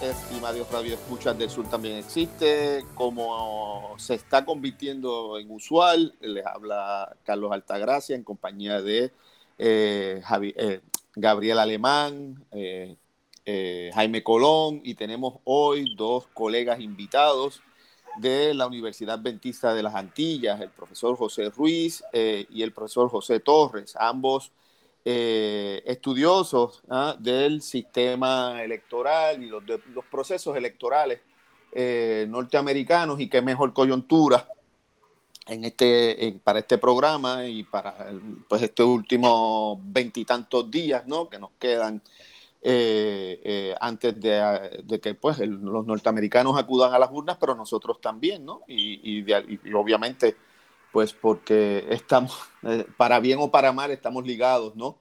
estimados Radio Escuchas del Sur también existe. Como se está convirtiendo en usual, les habla Carlos Altagracia en compañía de eh, eh, Gabriel Alemán, eh, Jaime Colón y tenemos hoy dos colegas invitados de la Universidad Adventista de las Antillas, el profesor José Ruiz y el profesor José Torres, ambos eh, estudiosos ¿ah? del sistema electoral y los, los procesos electorales eh, norteamericanos y qué mejor coyuntura en este, para este programa y para pues, estos últimos veintitantos días ¿no? que nos quedan eh, antes de, que pues, los norteamericanos acudan a las urnas, pero nosotros también, ¿no? Y obviamente pues porque estamos, eh, para bien o para mal, estamos ligados, ¿no?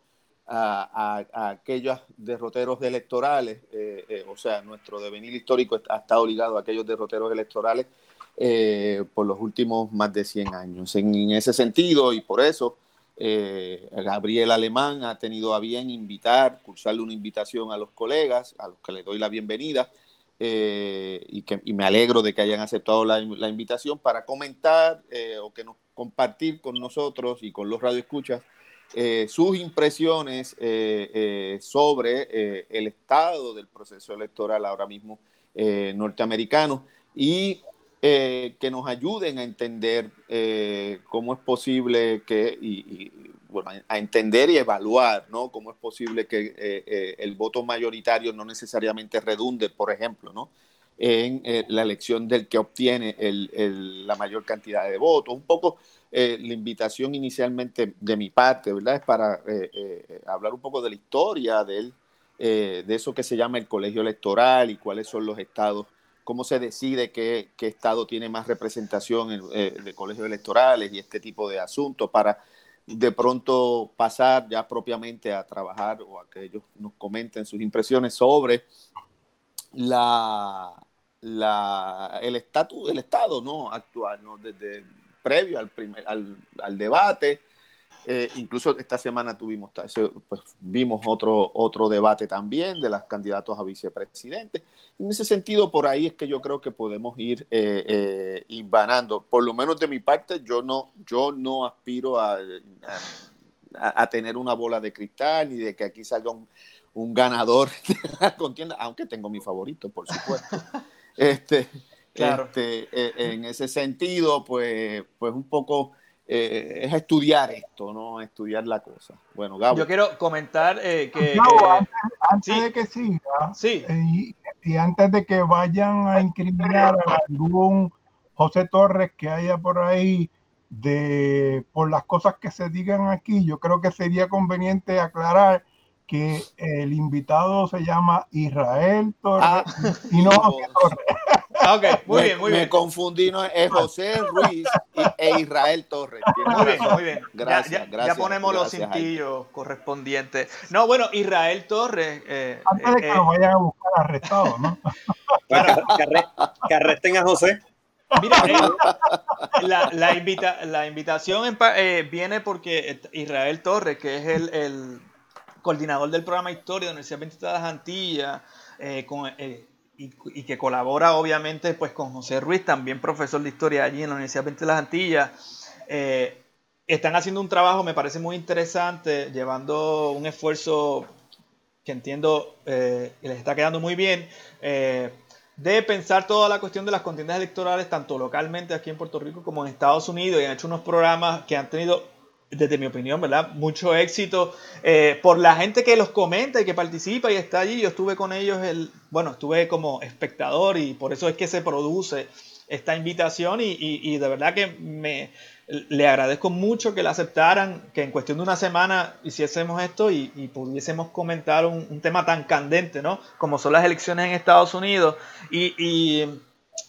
A, aquellos derroteros electorales, eh, eh, o sea, nuestro devenir histórico ha estado ligado a aquellos derroteros electorales por los últimos más de 100 años. En, ese sentido, y por eso, Gabriel Alemán ha tenido a bien invitar, cursarle una invitación a los colegas, a los que le doy la bienvenida, eh, y, que, me alegro de que hayan aceptado la, invitación para comentar eh, o que nos compartir con nosotros y con los radioescuchas eh, sus impresiones sobre el estado del proceso electoral ahora mismo norteamericano y que nos ayuden a entender cómo es posible que, a entender y evaluar, ¿no? Cómo es posible que eh, eh, el voto mayoritario no necesariamente redunde, por ejemplo, ¿no? En eh, la elección del que obtiene la mayor cantidad de votos. Un poco la invitación inicialmente de mi parte, ¿verdad? Es para hablar un poco de la historia de eso que se llama el colegio electoral y cuáles son los estados cómo se decide qué, estado tiene más representación de colegios electorales y este tipo de asuntos para de pronto pasar ya propiamente a trabajar o a que ellos nos comenten sus impresiones sobre la, la, el estatus del Estado ¿no? actual, ¿no? desde previo al, primer, al debate eh, incluso esta semana tuvimos, pues, vimos otro, otro debate también de los candidatos a vicepresidente. En ese sentido, por ahí es que yo creo que podemos ir eh, eh Por lo menos de mi parte, yo no, yo no aspiro a, a, tener una bola de cristal ni de que aquí salga un, un ganador de la contienda, aunque tengo mi favorito, por supuesto. este, claro. Este, eh, en ese sentido, pues, pues un poco eh, es estudiar esto, ¿no? Estudiar la cosa. Bueno, Gabo. Yo quiero comentar eh, que... Eh, antes, de que siga, sí. y, antes de que vayan a incriminar a algún José Torres que haya por ahí de por las cosas que se digan aquí, yo creo que sería conveniente aclarar que el invitado se llama Israel Torres ah, y no José Torres. Ok, muy bien, muy bien. Me confundí, no, es José Ruiz e Israel Torres. Muy bien, muy bien. Gracias, ya, gracias. Ya ponemos los cintillos correspondientes. No, bueno, Israel Torres. Eh, Antes de que eh, lo vayan a buscar arrestado, ¿no? que, arresten a José. Mira, eh, la, la, invita, la, invitación viene porque Israel Torres, que es el, el coordinador del programa Historia de la Universidad Adventista de las Antillas, con, y, que colabora obviamente pues con José Ruiz, también profesor de historia allí en la Universidad de las Antillas. Eh, están haciendo un trabajo, me parece muy interesante, llevando un esfuerzo que entiendo eh, les está quedando muy bien, eh, de pensar toda la cuestión de las contiendas electorales, tanto localmente aquí en Puerto Rico como en Estados Unidos, y han hecho unos programas que han tenido desde mi opinión, ¿verdad? Mucho éxito eh, por la gente que los comenta y que participa y está allí. Yo estuve con ellos, el, bueno, estuve como espectador y por eso es que se produce esta invitación y, de verdad que me le agradezco mucho que la aceptaran, que en cuestión de una semana hiciésemos esto y, pudiésemos comentar un, tema tan candente, ¿no? Como son las elecciones en Estados Unidos. Y,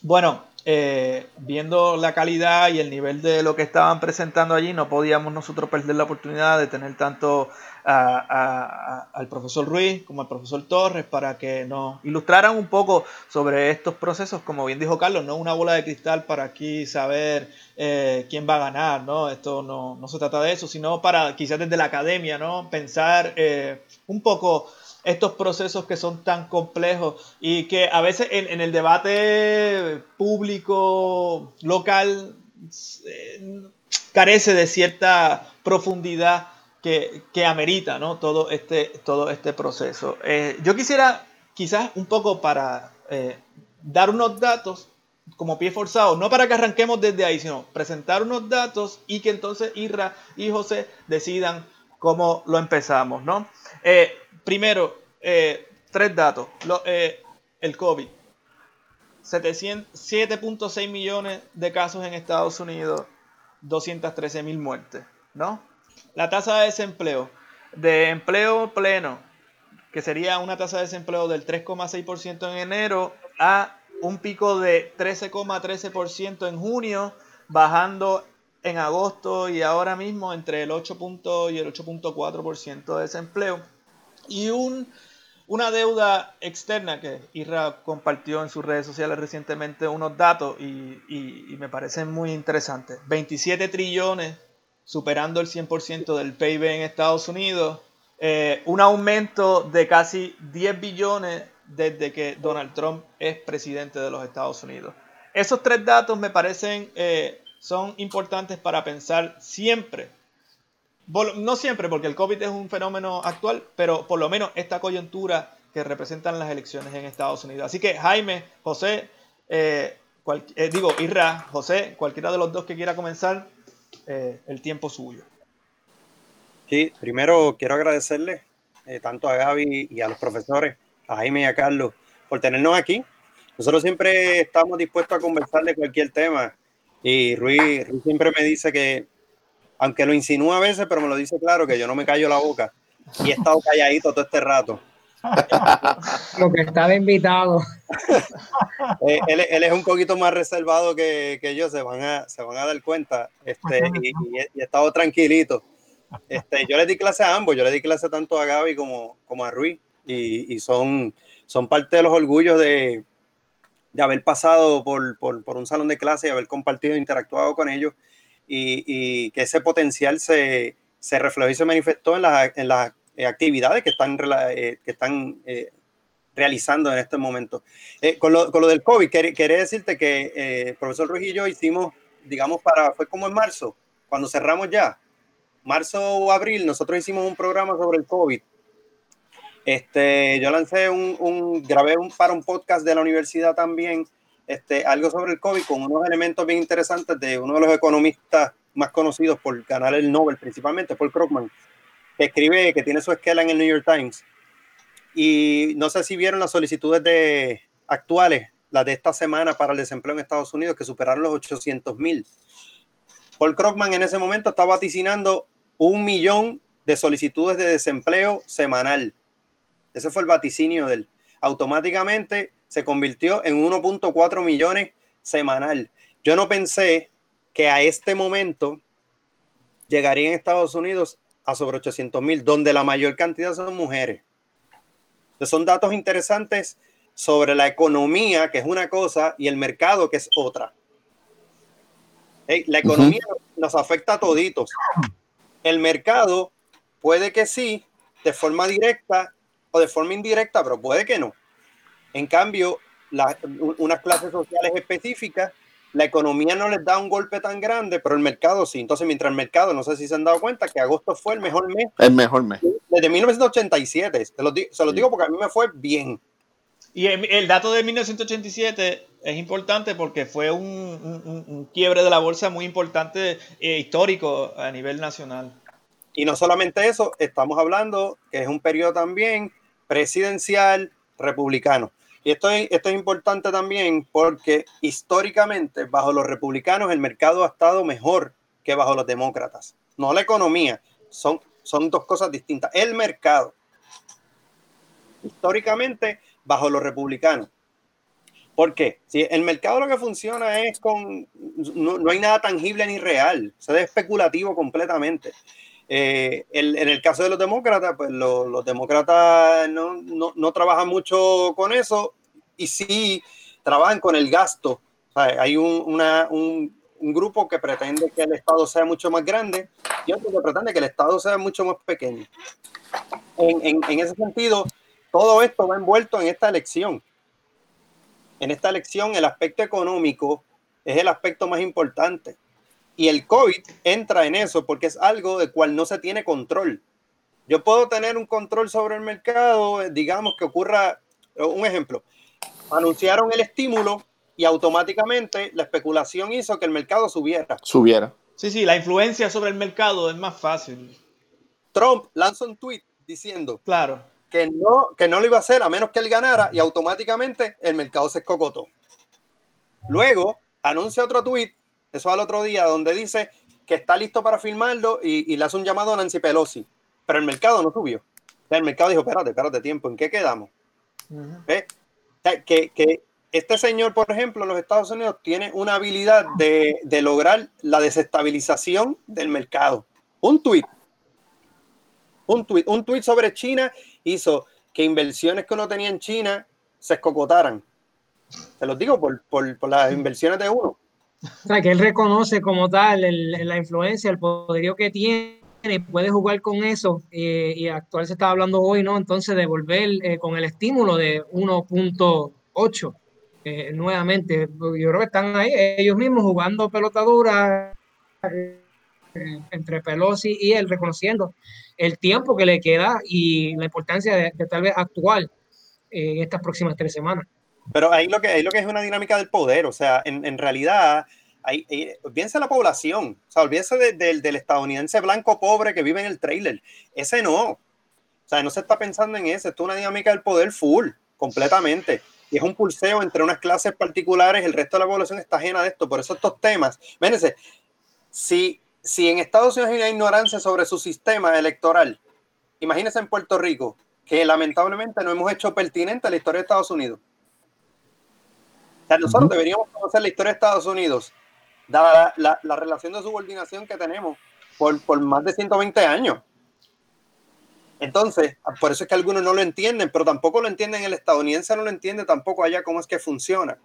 bueno, eh, viendo la calidad y el nivel de lo que estaban presentando allí, no podíamos nosotros perder la oportunidad de tener tanto al profesor Ruiz como al profesor Torres para que nos ilustraran un poco sobre estos procesos. Como bien dijo Carlos, no una bola de cristal para aquí saber eh, quién va a ganar, ¿no? Esto no, se trata de eso, sino para quizás desde la academia, ¿no? Pensar eh, un poco estos procesos que son tan complejos y que a veces en, el debate público local eh, carece de cierta profundidad que, que, amerita ¿no? todo, este, todo este proceso. Eh, yo quisiera quizás un poco para eh, dar unos datos como pie forzado, no para que arranquemos desde ahí, sino presentar unos datos y que entonces Irra y José decidan cómo lo empezamos, ¿no? Primero, eh, tres datos. Eh, el COVID. 7.6 millones de casos en Estados Unidos, 213 mil muertes, ¿no? La tasa de desempleo, de empleo pleno, que sería una tasa de desempleo del 3,6% en enero, a un pico de 13,13% en junio, bajando en agosto y ahora mismo entre el 8. y el 8.4% de desempleo y un, una deuda externa que IRA compartió en sus redes sociales recientemente unos datos y, me parecen muy interesantes. 27 trillones, superando el 100% del PIB en Estados Unidos, eh, un aumento de casi 10 billones desde que Donald Trump es presidente de los Estados Unidos. Esos tres datos me parecen eh, son importantes para pensar siempre no siempre, porque el COVID es un fenómeno actual, pero por lo menos esta coyuntura que representan las elecciones en Estados Unidos. Así que Jaime, José, eh, eh, digo, Irra, José, cualquiera de los dos que quiera comenzar, eh, el tiempo suyo. Sí, primero quiero agradecerle tanto a Gaby y a los profesores, a Jaime y a Carlos, por tenernos aquí. Nosotros siempre estamos dispuestos a conversar de cualquier tema. Y Ruiz, Ruiz siempre me dice que aunque lo insinúa a veces, pero me lo dice claro que yo no me callo la boca y he estado calladito todo este rato. Lo que está de invitado. Eh, él, es un poquito más reservado que, que, yo, se van, a, se van a dar cuenta. Este, y, he estado tranquilito. Este, yo le di clase a ambos, yo le di clase tanto a Gaby como, como a Ruiz, y, y son, son parte de los orgullos de, de haber pasado por, por, por, un salón de clase y haber compartido interactuado con ellos y, que ese potencial se, se, reflejó y se manifestó en, en las eh, actividades que están, eh, que están eh, realizando en este momento. con, lo, con, lo, del COVID, quería decirte que el profesor Ruiz y yo hicimos, digamos, para, fue como en marzo, cuando cerramos ya, marzo o abril, nosotros hicimos un programa sobre el COVID. Este, yo lancé un, un grabé un, para un podcast de la universidad también este, algo sobre el COVID con unos elementos bien interesantes de uno de los economistas más conocidos por ganar el Nobel, principalmente Paul Krugman, que escribe, que tiene su esquela en el New York Times. Y no sé si vieron las solicitudes de, actuales, las de esta semana para el desempleo en Estados Unidos, que superaron los 800 mil. Paul Krugman en ese momento está vaticinando un millón de solicitudes de desempleo semanal. Ese fue el vaticinio de él. Automáticamente se convirtió en 1.4 millones semanal. Yo no pensé que a este momento llegaría en Estados Unidos a sobre 800 mil, donde la mayor cantidad son mujeres. Entonces son datos interesantes sobre la economía, que es una cosa, y el mercado, que es otra. la economía nos afecta a toditos. El mercado puede que sí, de forma directa o de forma indirecta, pero puede que no. En cambio, unas clases sociales específicas, la economía no les da un golpe tan grande, pero el mercado sí. Entonces, mientras el mercado, no sé si se han dado cuenta que agosto fue el mejor mes. El mejor mes. Desde 1987. Se los, se los digo porque a mí me fue bien. Y el, dato de 1987 es importante porque fue un, quiebre de la bolsa muy importante e histórico a nivel nacional. Y no solamente eso, estamos hablando que es un periodo también presidencial republicano. Y esto es, esto es importante también porque históricamente bajo los republicanos el mercado ha estado mejor que bajo los demócratas. No la economía, son, son dos cosas distintas. El mercado, históricamente bajo los republicanos. ¿Por qué? Si el mercado lo que funciona es con, no, hay nada tangible ni real, se es especulativo completamente. Eh, en el caso de los demócratas, pues los demócratas no, no, no, trabajan mucho con eso y sí trabajan con el gasto. hay un, una, un, un, grupo que pretende que el Estado sea mucho más grande y otro que pretende que el Estado sea mucho más pequeño. En, en, en ese sentido, todo esto va envuelto en esta elección en esta elección el aspecto económico es el aspecto más importante. Y el COVID entra en eso porque es algo de cual no se tiene control. Yo puedo tener un control sobre el mercado, digamos que ocurra, un ejemplo, anunciaron el estímulo y automáticamente la especulación hizo que el mercado subiera. Subiera. Sí, sí, la influencia sobre el mercado es más fácil. Trump lanza un tweet diciendo, claro, que no, que no lo iba a hacer a menos que él ganara y automáticamente el mercado se escocotó. Luego anuncia otro tweet, eso al otro día, donde dice que está listo para firmarlo y, le hace un llamado a Nancy Pelosi, pero el mercado no subió. El mercado dijo, espérate, espérate tiempo, ¿en qué quedamos? Que, que, este señor, por ejemplo, en los Estados Unidos tiene una habilidad de, de lograr la desestabilización del mercado. Un tweet un tweet, un tweet sobre China hizo que inversiones que uno tenía en China se escocotaran. Te lo digo por, por, por las inversiones de uno. O sea, que él reconoce como tal la influencia, el poderío que tiene, puede jugar con eso eh, y actual se está hablando hoy, ¿no? Entonces de volver eh, con el estímulo de 1.8 eh, nuevamente. Yo creo que están ahí ellos mismos jugando pelotadura entre Pelosi y él, reconociendo el tiempo que le queda y la importancia de, tal vez actual en estas próximas tres semanas. Pero ahí lo que, ahí lo que es una dinámica del poder, o sea, en, en realidad, ahí, olvídense la población, o sea, olvídense del estadounidense blanco pobre que vive en el trailer, ese no, o sea, no se está pensando en eso, esto es una dinámica del poder full, completamente. Y es un pulseo entre unas clases particulares, el resto de la población está ajena de esto. Por eso estos temas, vénese, si si en Estados Unidos hay una ignorancia sobre su sistema electoral, imagínense en Puerto Rico, que lamentablemente no hemos hecho pertinente la historia de Estados Unidos. O sea, nosotros deberíamos conocer la historia de Estados Unidos, dada la, relación de subordinación que tenemos por, por más de 120 años. Entonces, por eso es que algunos no lo entienden, pero tampoco lo entienden el estadounidense, no lo entiende tampoco allá cómo es que funciona.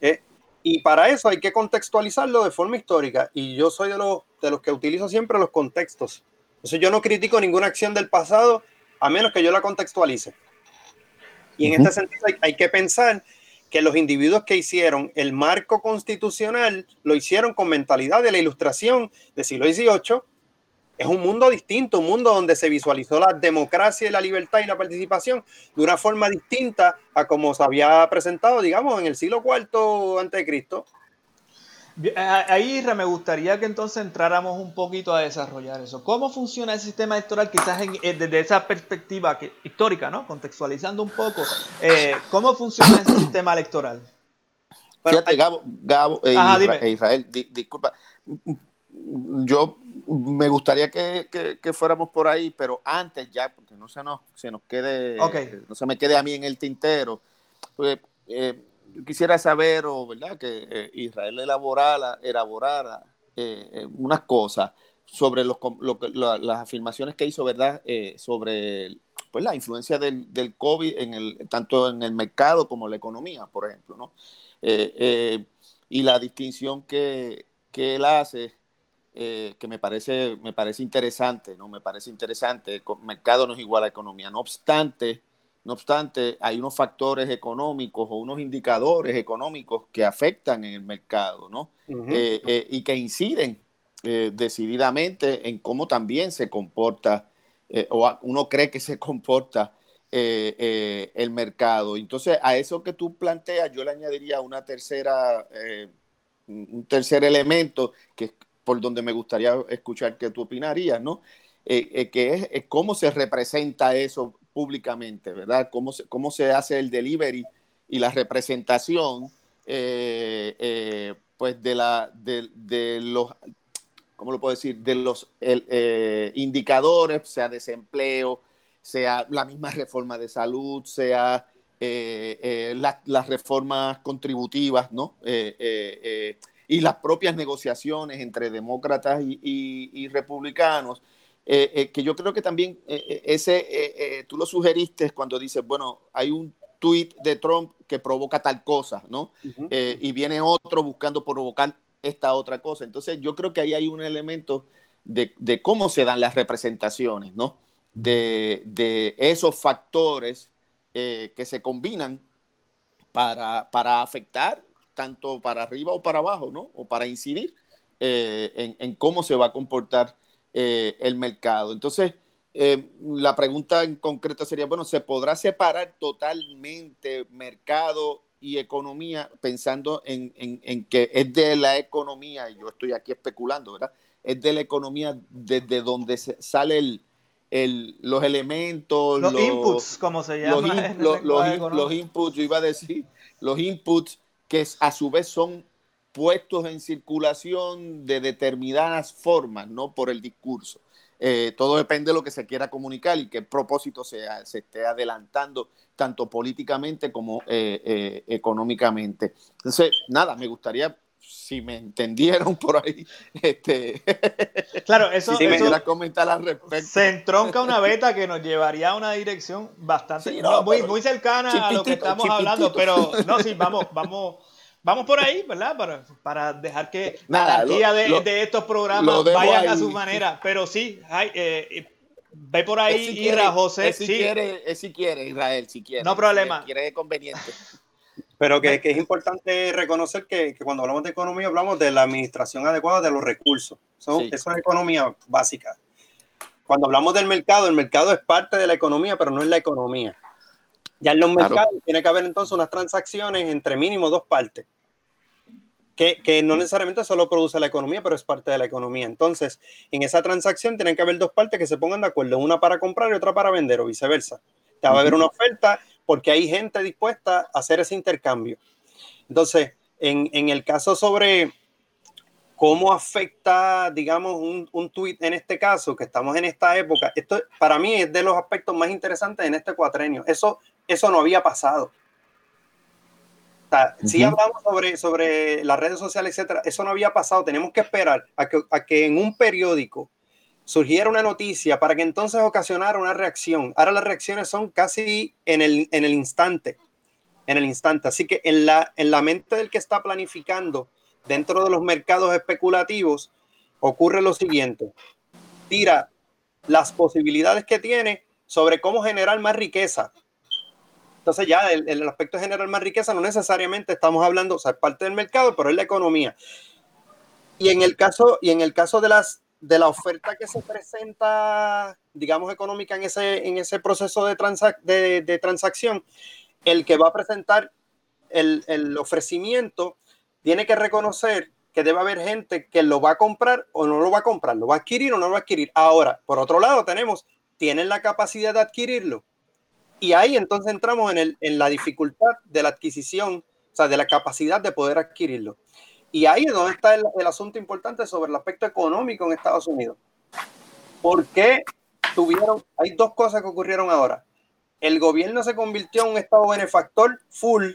¿Eh? Y para eso hay que contextualizarlo de forma histórica. Y yo soy de los, de los que utilizo siempre los contextos. Entonces yo no critico ninguna acción del pasado a menos que yo la contextualice. Y en este sentido hay, hay, que pensar que los individuos que hicieron el marco constitucional lo hicieron con mentalidad de la ilustración del siglo XVIII es un mundo distinto, un mundo donde se visualizó la democracia y la libertad y la participación de una forma distinta a como se había presentado, digamos, en el siglo IV antes Ahí, me gustaría que entonces entráramos un poquito a desarrollar eso. ¿Cómo funciona el sistema electoral quizás eh, desde esa perspectiva histórica, ¿no? Contextualizando un poco, eh, ¿cómo funciona ese sistema electoral? Fíjate, Gabo, Gabo eh, Israel, disculpa, yo me gustaría que, fuéramos por ahí, pero antes ya, porque no se nos, se nos quede, no se me quede a mí en el tintero, pues, eh, quisiera saber, o verdad, que eh, Israel elaborara, elaborara eh, unas cosas sobre los, las afirmaciones que hizo, ¿verdad?, sobre pues, la influencia del, del, COVID en el, tanto en el mercado como en la economía, por ejemplo, ¿no? y la distinción que, que él hace eh, que me parece, me parece interesante, ¿no? Me parece interesante. Mercado no es igual a economía. No obstante, no obstante, hay unos factores económicos o unos indicadores económicos que afectan en el mercado, ¿no? Eh, eh, y que inciden decididamente en cómo también se comporta, o uno cree que se comporta el mercado. Entonces, a eso que tú planteas, yo le añadiría una tercera, un tercer elemento que por donde me gustaría escuchar que tú opinarías, ¿no? Eh, eh, que es, cómo se representa eso públicamente, ¿verdad? Cómo se, cómo se hace el delivery y la representación eh, eh, pues de, la, de, los, ¿cómo lo puedo decir? De los eh, indicadores, sea desempleo, sea la misma reforma de salud, sea las reformas contributivas, ¿no? y las propias negociaciones entre demócratas y, republicanos. Que yo creo que también ese, tú lo sugeriste cuando dices, bueno, hay un tweet de Trump que provoca tal cosa, ¿no? Eh, y viene otro buscando provocar esta otra cosa. Entonces yo creo que ahí hay un elemento de, cómo se dan las representaciones, ¿no? De, esos factores eh, que se combinan para, para, afectar tanto para arriba o para abajo, ¿no? O para incidir eh, en, en, cómo se va a comportar el mercado. Entonces, eh, la pregunta en concreto sería, bueno, ¿se podrá separar totalmente mercado y economía pensando en, que es de la economía, y yo estoy aquí especulando, ¿verdad? Es de la economía desde donde se sale el, los elementos, los, inputs, como se llama. Los, los, inputs, yo iba a decir, los inputs que a su vez son puestos en circulación de determinadas formas, ¿no? Por el discurso. Eh, todo depende de lo que se quiera comunicar y qué propósito se, se esté adelantando, tanto políticamente como eh, eh, económicamente. Entonces, nada, me gustaría, si me entendieron por ahí, este, claro, eso, si me comentar al respecto. Se entronca una beta que nos llevaría a una dirección bastante, muy, muy cercana a lo que estamos hablando, pero no, sí, vamos, vamos vamos por ahí, ¿verdad? Para, para dejar que la guía de, estos programas vayan a su manera. Pero sí, hay, eh, ve por ahí, si Ira, José. si, quiere, si quiere, Israel, si quiere. No problema. Si quiere, conveniente. Pero que, que, es importante reconocer que, que, cuando hablamos de economía hablamos de la administración adecuada de los recursos. Eso, eso es economía básica. Cuando hablamos del mercado, el mercado es parte de la economía, pero no es la economía. Ya en los mercados tiene que haber entonces unas transacciones entre mínimo dos partes que, no necesariamente solo produce la economía, pero es parte de la economía. Entonces, en esa transacción tienen que haber dos partes que se pongan de acuerdo, una para comprar y otra para vender o viceversa. Te va a haber una oferta porque hay gente dispuesta a hacer ese intercambio. Entonces, en, el caso sobre cómo afecta, digamos, un, un tweet en este caso, que estamos en esta época, esto para mí es de los aspectos más interesantes en este cuatrenio. Eso, eso no había pasado si hablamos sobre, sobre las redes sociales, etcétera, eso no había pasado. Tenemos que esperar a que, a que en un periódico surgiera una noticia para que entonces ocasionara una reacción. Ahora las reacciones son casi en el, en el instante, en el instante. Así que en la, en la mente del que está planificando dentro de los mercados especulativos ocurre lo siguiente. Tira las posibilidades que tiene sobre cómo generar más riqueza, entonces ya el, el, aspecto general más riqueza no necesariamente estamos hablando, o sea, es parte del mercado, pero es la economía. Y en el caso, y en el caso de las de la oferta que se presenta, digamos, económica en ese, en ese proceso de, de, de transacción, el que va a presentar el, el, ofrecimiento tiene que reconocer que debe haber gente que lo va a comprar o no lo va a comprar, lo va a adquirir o no lo va a adquirir. Ahora, por otro lado, tenemos, ¿tienen la capacidad de adquirirlo? Y ahí entonces entramos en, el, en la dificultad de la adquisición, o sea, de la capacidad de poder adquirirlo. Y ahí es donde está el, asunto importante sobre el aspecto económico en Estados Unidos. ¿Por qué tuvieron, hay dos cosas que ocurrieron ahora. El gobierno se convirtió en un estado benefactor full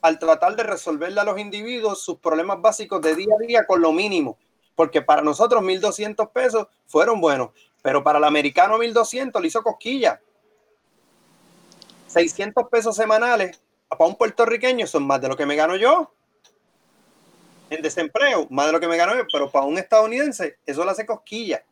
al tratar de resolverle a los individuos sus problemas básicos de día a día con lo mínimo. Porque para nosotros 1.200 pesos fueron buenos, pero para el americano 1.200 le hizo cosquilla. 600 pesos semanales para un puertorriqueño son más de lo que me gano yo. En desempleo, más de lo que me gano yo, pero para un estadounidense eso le hace cosquilla.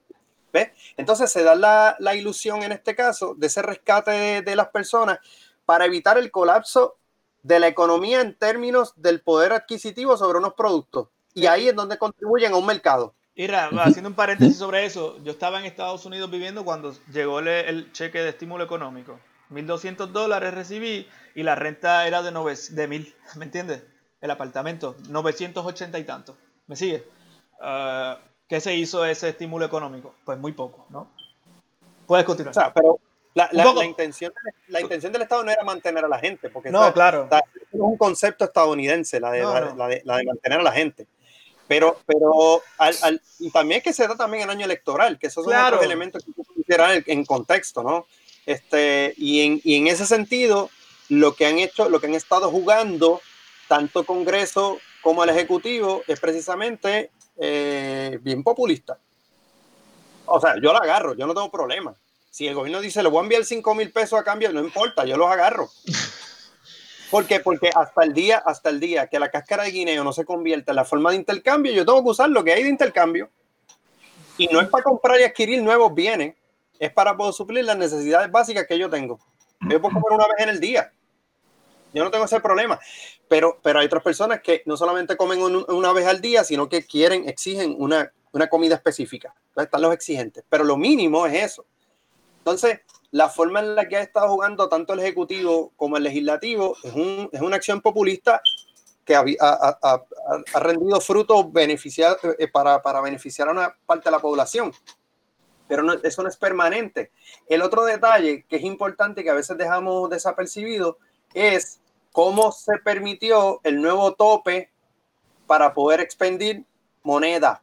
¿Ves? Entonces se da la, la, ilusión en este caso de ese rescate de, de las personas para evitar el colapso de la economía en términos del poder adquisitivo sobre unos productos. Y ahí es donde contribuyen a un mercado. Ira, haciendo un paréntesis sobre eso, yo estaba en Estados Unidos viviendo cuando llegó el, el cheque de estímulo económico. 1.200 dólares recibí y la renta era de, de 1.000, ¿me entiendes? El apartamento, 980 y tanto. ¿Me sigue? Uh, ¿Qué se hizo ese estímulo económico? Pues muy poco, ¿no? Puedes continuar. O sea, pero, La, la- la intención, la intención del Estado no era mantener a la gente, porque No, claro. es un concepto estadounidense, la de, No, la, no. la de, la de mantener a la gente. Pero, pero al, al- y también es que se da también en año electoral, que esos son Claro. otros elementos que hay que considerar en contexto, ¿no? Este, y, en, y en ese sentido, lo que han hecho, lo que han estado jugando, tanto Congreso como el Ejecutivo, es precisamente eh, bien populista. O sea, yo lo agarro, yo no tengo problema. Si el gobierno dice, le voy a enviar 5 mil pesos a cambio, no importa, yo los agarro. ¿Por qué? Porque hasta el día, hasta el día que la cáscara de guineo no se convierta en la forma de intercambio, yo tengo que usar lo que hay de intercambio. Y no es para comprar y adquirir nuevos bienes, es para poder suplir las necesidades básicas que yo tengo. Yo puedo comer una vez en el día. Yo no tengo ese problema. Pero, pero hay otras personas que no solamente comen un- una vez al día, sino que quieren, exigen una, una comida específica. Entonces están los exigentes. Pero lo mínimo es eso. Entonces, la forma en la que ha estado jugando tanto el Ejecutivo como el Legislativo es, un- es una acción populista que ha, ha- ha- ha- rendido frutos eh, para, para beneficiar a una parte de la población. Pero no- eso no es permanente. El otro detalle que es importante que a veces dejamos desapercibido es cómo se permitió el nuevo tope para poder expendir moneda.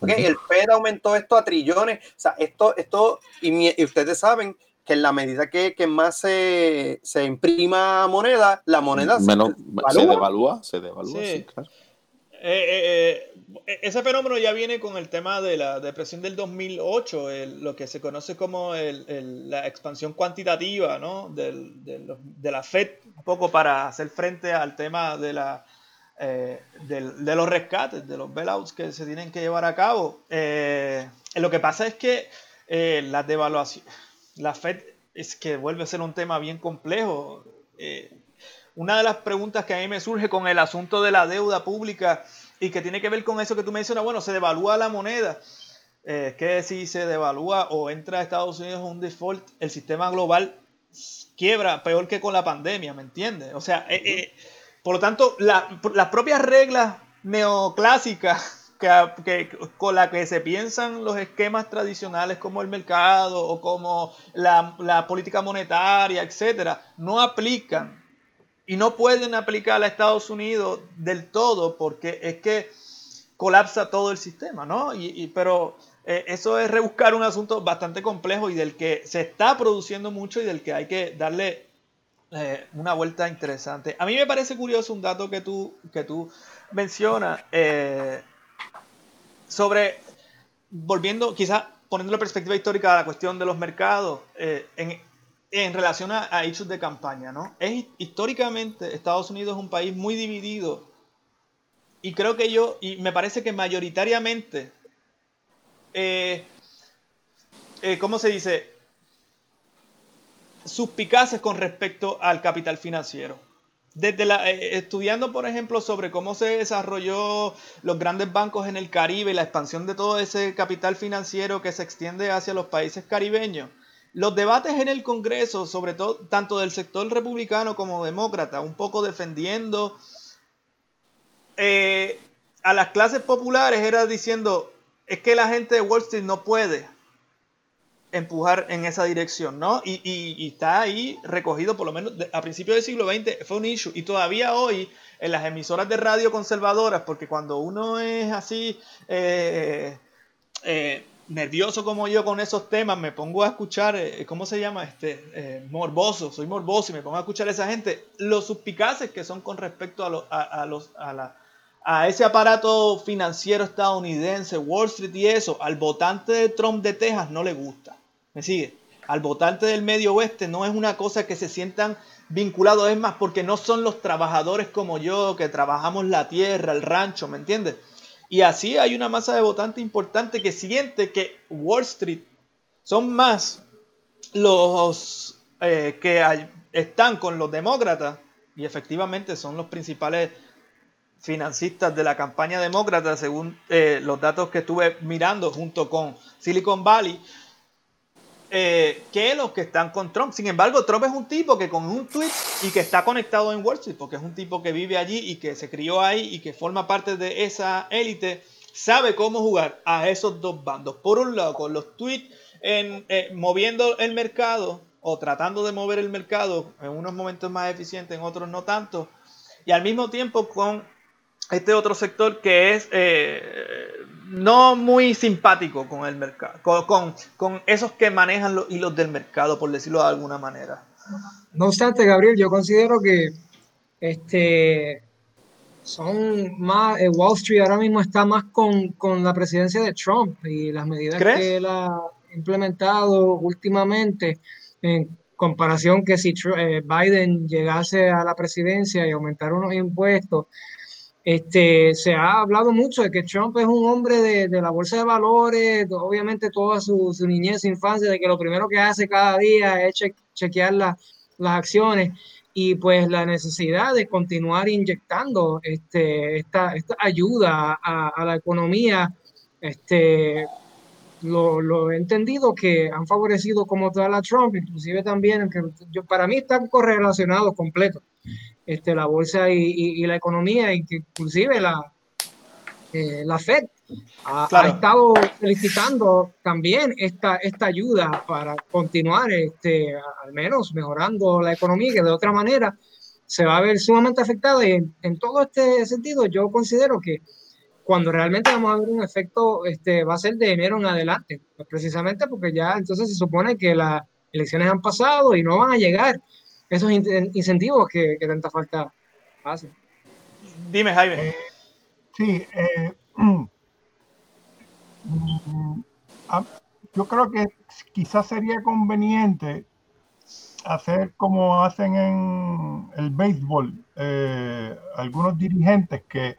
¿ok? El Fed aumentó esto a trillones. O sea, esto, esto y, mi- y ustedes saben que en la medida que, que más se, se imprima moneda, la moneda se- Menos, se se devalúa. devalúa, se devalúa, Sí. sí, claro. Eh, eh, eh, ese fenómeno ya viene con el tema de la depresión del 2008, el- lo que se conoce como el- la expansión cuantitativa ¿no? del- de, la Fed, un poco para hacer frente al tema de, la, eh, de los rescates, de los bailouts que se tienen que llevar a cabo. Eh, lo que pasa es que eh, la devaluación, la Fed es que vuelve a ser un tema bien complejo. Una de las preguntas que a mí me surge con el asunto de la deuda pública y que tiene que ver con eso que tú mencionas, bueno, se devalúa la moneda, eh, que si se devalúa o entra a Estados Unidos un default, el sistema global quiebra peor que con la pandemia, ¿me entiendes? O sea, eh, eh, por lo tanto, la- las propias reglas neoclásicas que, con las que se piensan los esquemas tradicionales como el mercado o como la política monetaria, etcétera, no aplican y no pueden aplicar a Estados Unidos del todo porque es que colapsa todo el sistema, ¿no? Y, pero eh, eso es rebuscar un asunto bastante complejo y del que se está produciendo mucho y del que hay que darle eh, una vuelta interesante. A mí me parece curioso un dato que tú, que tú mencionas eh, sobre, volviendo, quizás poniendo en perspectiva histórica la cuestión de los mercados, en, en relación a, hechos de campaña, ¿no? Es históricamente Estados Unidos es un país muy dividido y creo que yo, y me parece que mayoritariamente, eh, eh, ¿cómo se dice? Suspicaces con respecto al capital financiero. Desde la, eh, estudiando, por ejemplo, sobre cómo se desarrolló los grandes bancos en el Caribe y la expansión de todo ese capital financiero que se extiende hacia los países caribeños, los debates en el Congreso, sobre todo tanto del sector republicano como demócrata, un poco defendiendo eh, a las clases populares, era diciendo, es que la gente de Wall Street no puede empujar en esa dirección, ¿no? Y, está ahí recogido, por lo menos a principios del siglo XX, fue un issue. Y todavía hoy, en las emisoras de radio conservadoras, porque cuando uno es así eh, eh, nervioso como yo con esos temas, me pongo a escuchar, eh, ¿cómo se llama? Este, eh, morboso, soy morboso y me pongo a escuchar a esa gente, los suspicaces que son con respecto a, lo- a los, a, la, a ese aparato financiero estadounidense, Wall Street y eso, al votante de Trump de Texas no le gusta. ¿Me sigue? Al votante del medio oeste no es una cosa que se sientan vinculados, es más, porque no son los trabajadores como yo, que trabajamos la tierra, el rancho, ¿me entiendes? Y así hay una masa de votantes importante que siente que Wall Street. Son más los eh, que están con los demócratas, y efectivamente son los principales financistas de la campaña demócrata, según eh, los datos que estuve mirando junto con Silicon Valley, eh, que los que están con Trump. Sin embargo, Trump es un tipo que con un tweet y que está conectado en Wall Street, porque es un tipo que vive allí y que se crió ahí y que forma parte de esa élite, sabe cómo jugar a esos dos bandos. Por un lado, con los tweets eh, moviendo el mercado o tratando de mover el mercado en unos momentos más eficientes, en otros no tanto, y al mismo tiempo con este otro sector que es eh, no muy simpático con el mercado, con, con, esos que manejan los hilos del mercado, por decirlo de alguna manera. No obstante, Gabriel, yo considero que este, son más, eh, Wall Street ahora mismo está más con, con, la presidencia de Trump y las medidas que él ha implementado últimamente en comparación que si eh, Biden llegase a la presidencia y aumentar unos impuestos, este, se ha hablado mucho de que Trump es un hombre de, de la bolsa de valores, obviamente toda su, su, niñez, su infancia, de que lo primero que hace cada día es chequear las acciones y pues la necesidad de continuar inyectando este, esta, esta ayuda a, a, la economía, este, lo, lo, he entendido que han favorecido como tal a Trump, inclusive también, que yo, para mí están correlacionados completos, este, la bolsa y, y, y, la economía, inclusive la, eh, la Fed ha, claro. ha, estado felicitando también esta, esta ayuda para continuar, este, al menos mejorando la economía, que de otra manera se va a ver sumamente afectada. Y en, en todo este sentido, yo considero que cuando realmente vamos a ver un efecto, este, va a ser de enero en adelante, pues precisamente porque ya entonces se supone que las elecciones han pasado y no van a llegar esos in incentivos que, que, tanta falta hacen. Dime, Jaime. Eh, sí, eh, yo creo que quizás sería conveniente hacer como hacen en el béisbol eh, algunos dirigentes que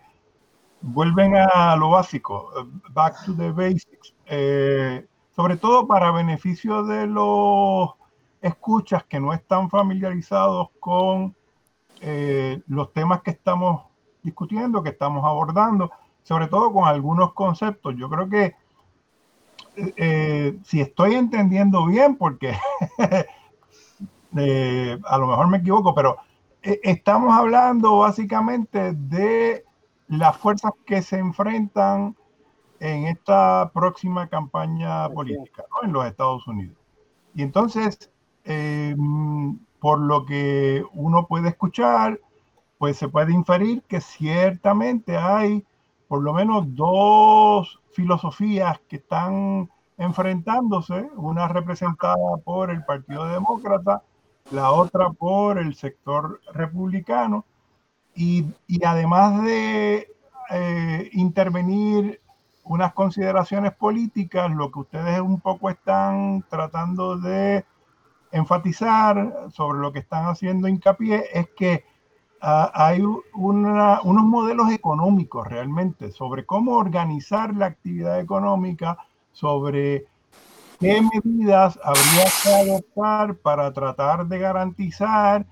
vuelven a lo básico, back to the basics, eh, sobre todo para beneficio de los escuchas que no están familiarizados con eh, los temas que estamos discutiendo, que estamos abordando sobre todo con algunos conceptos. Yo creo que eh, si estoy entendiendo bien, porque eh, a lo mejor me equivoco, pero estamos hablando básicamente de las fuerzas que se enfrentan en esta próxima campaña política ¿no? en los Estados Unidos. Y entonces, em, por lo que uno puede escuchar, pues se puede inferir que ciertamente hay por lo menos dos filosofías que están enfrentándose, una representada por el Partido Demócrata, la otra por el sector republicano, y, y además de eh, intervenir unas consideraciones políticas, lo que ustedes un poco están tratando de enfatizar sobre lo que están haciendo hincapié es que uh, hay unos modelos económicos realmente sobre cómo organizar la actividad económica, sobre qué medidas habría que adoptar para tratar de garantizar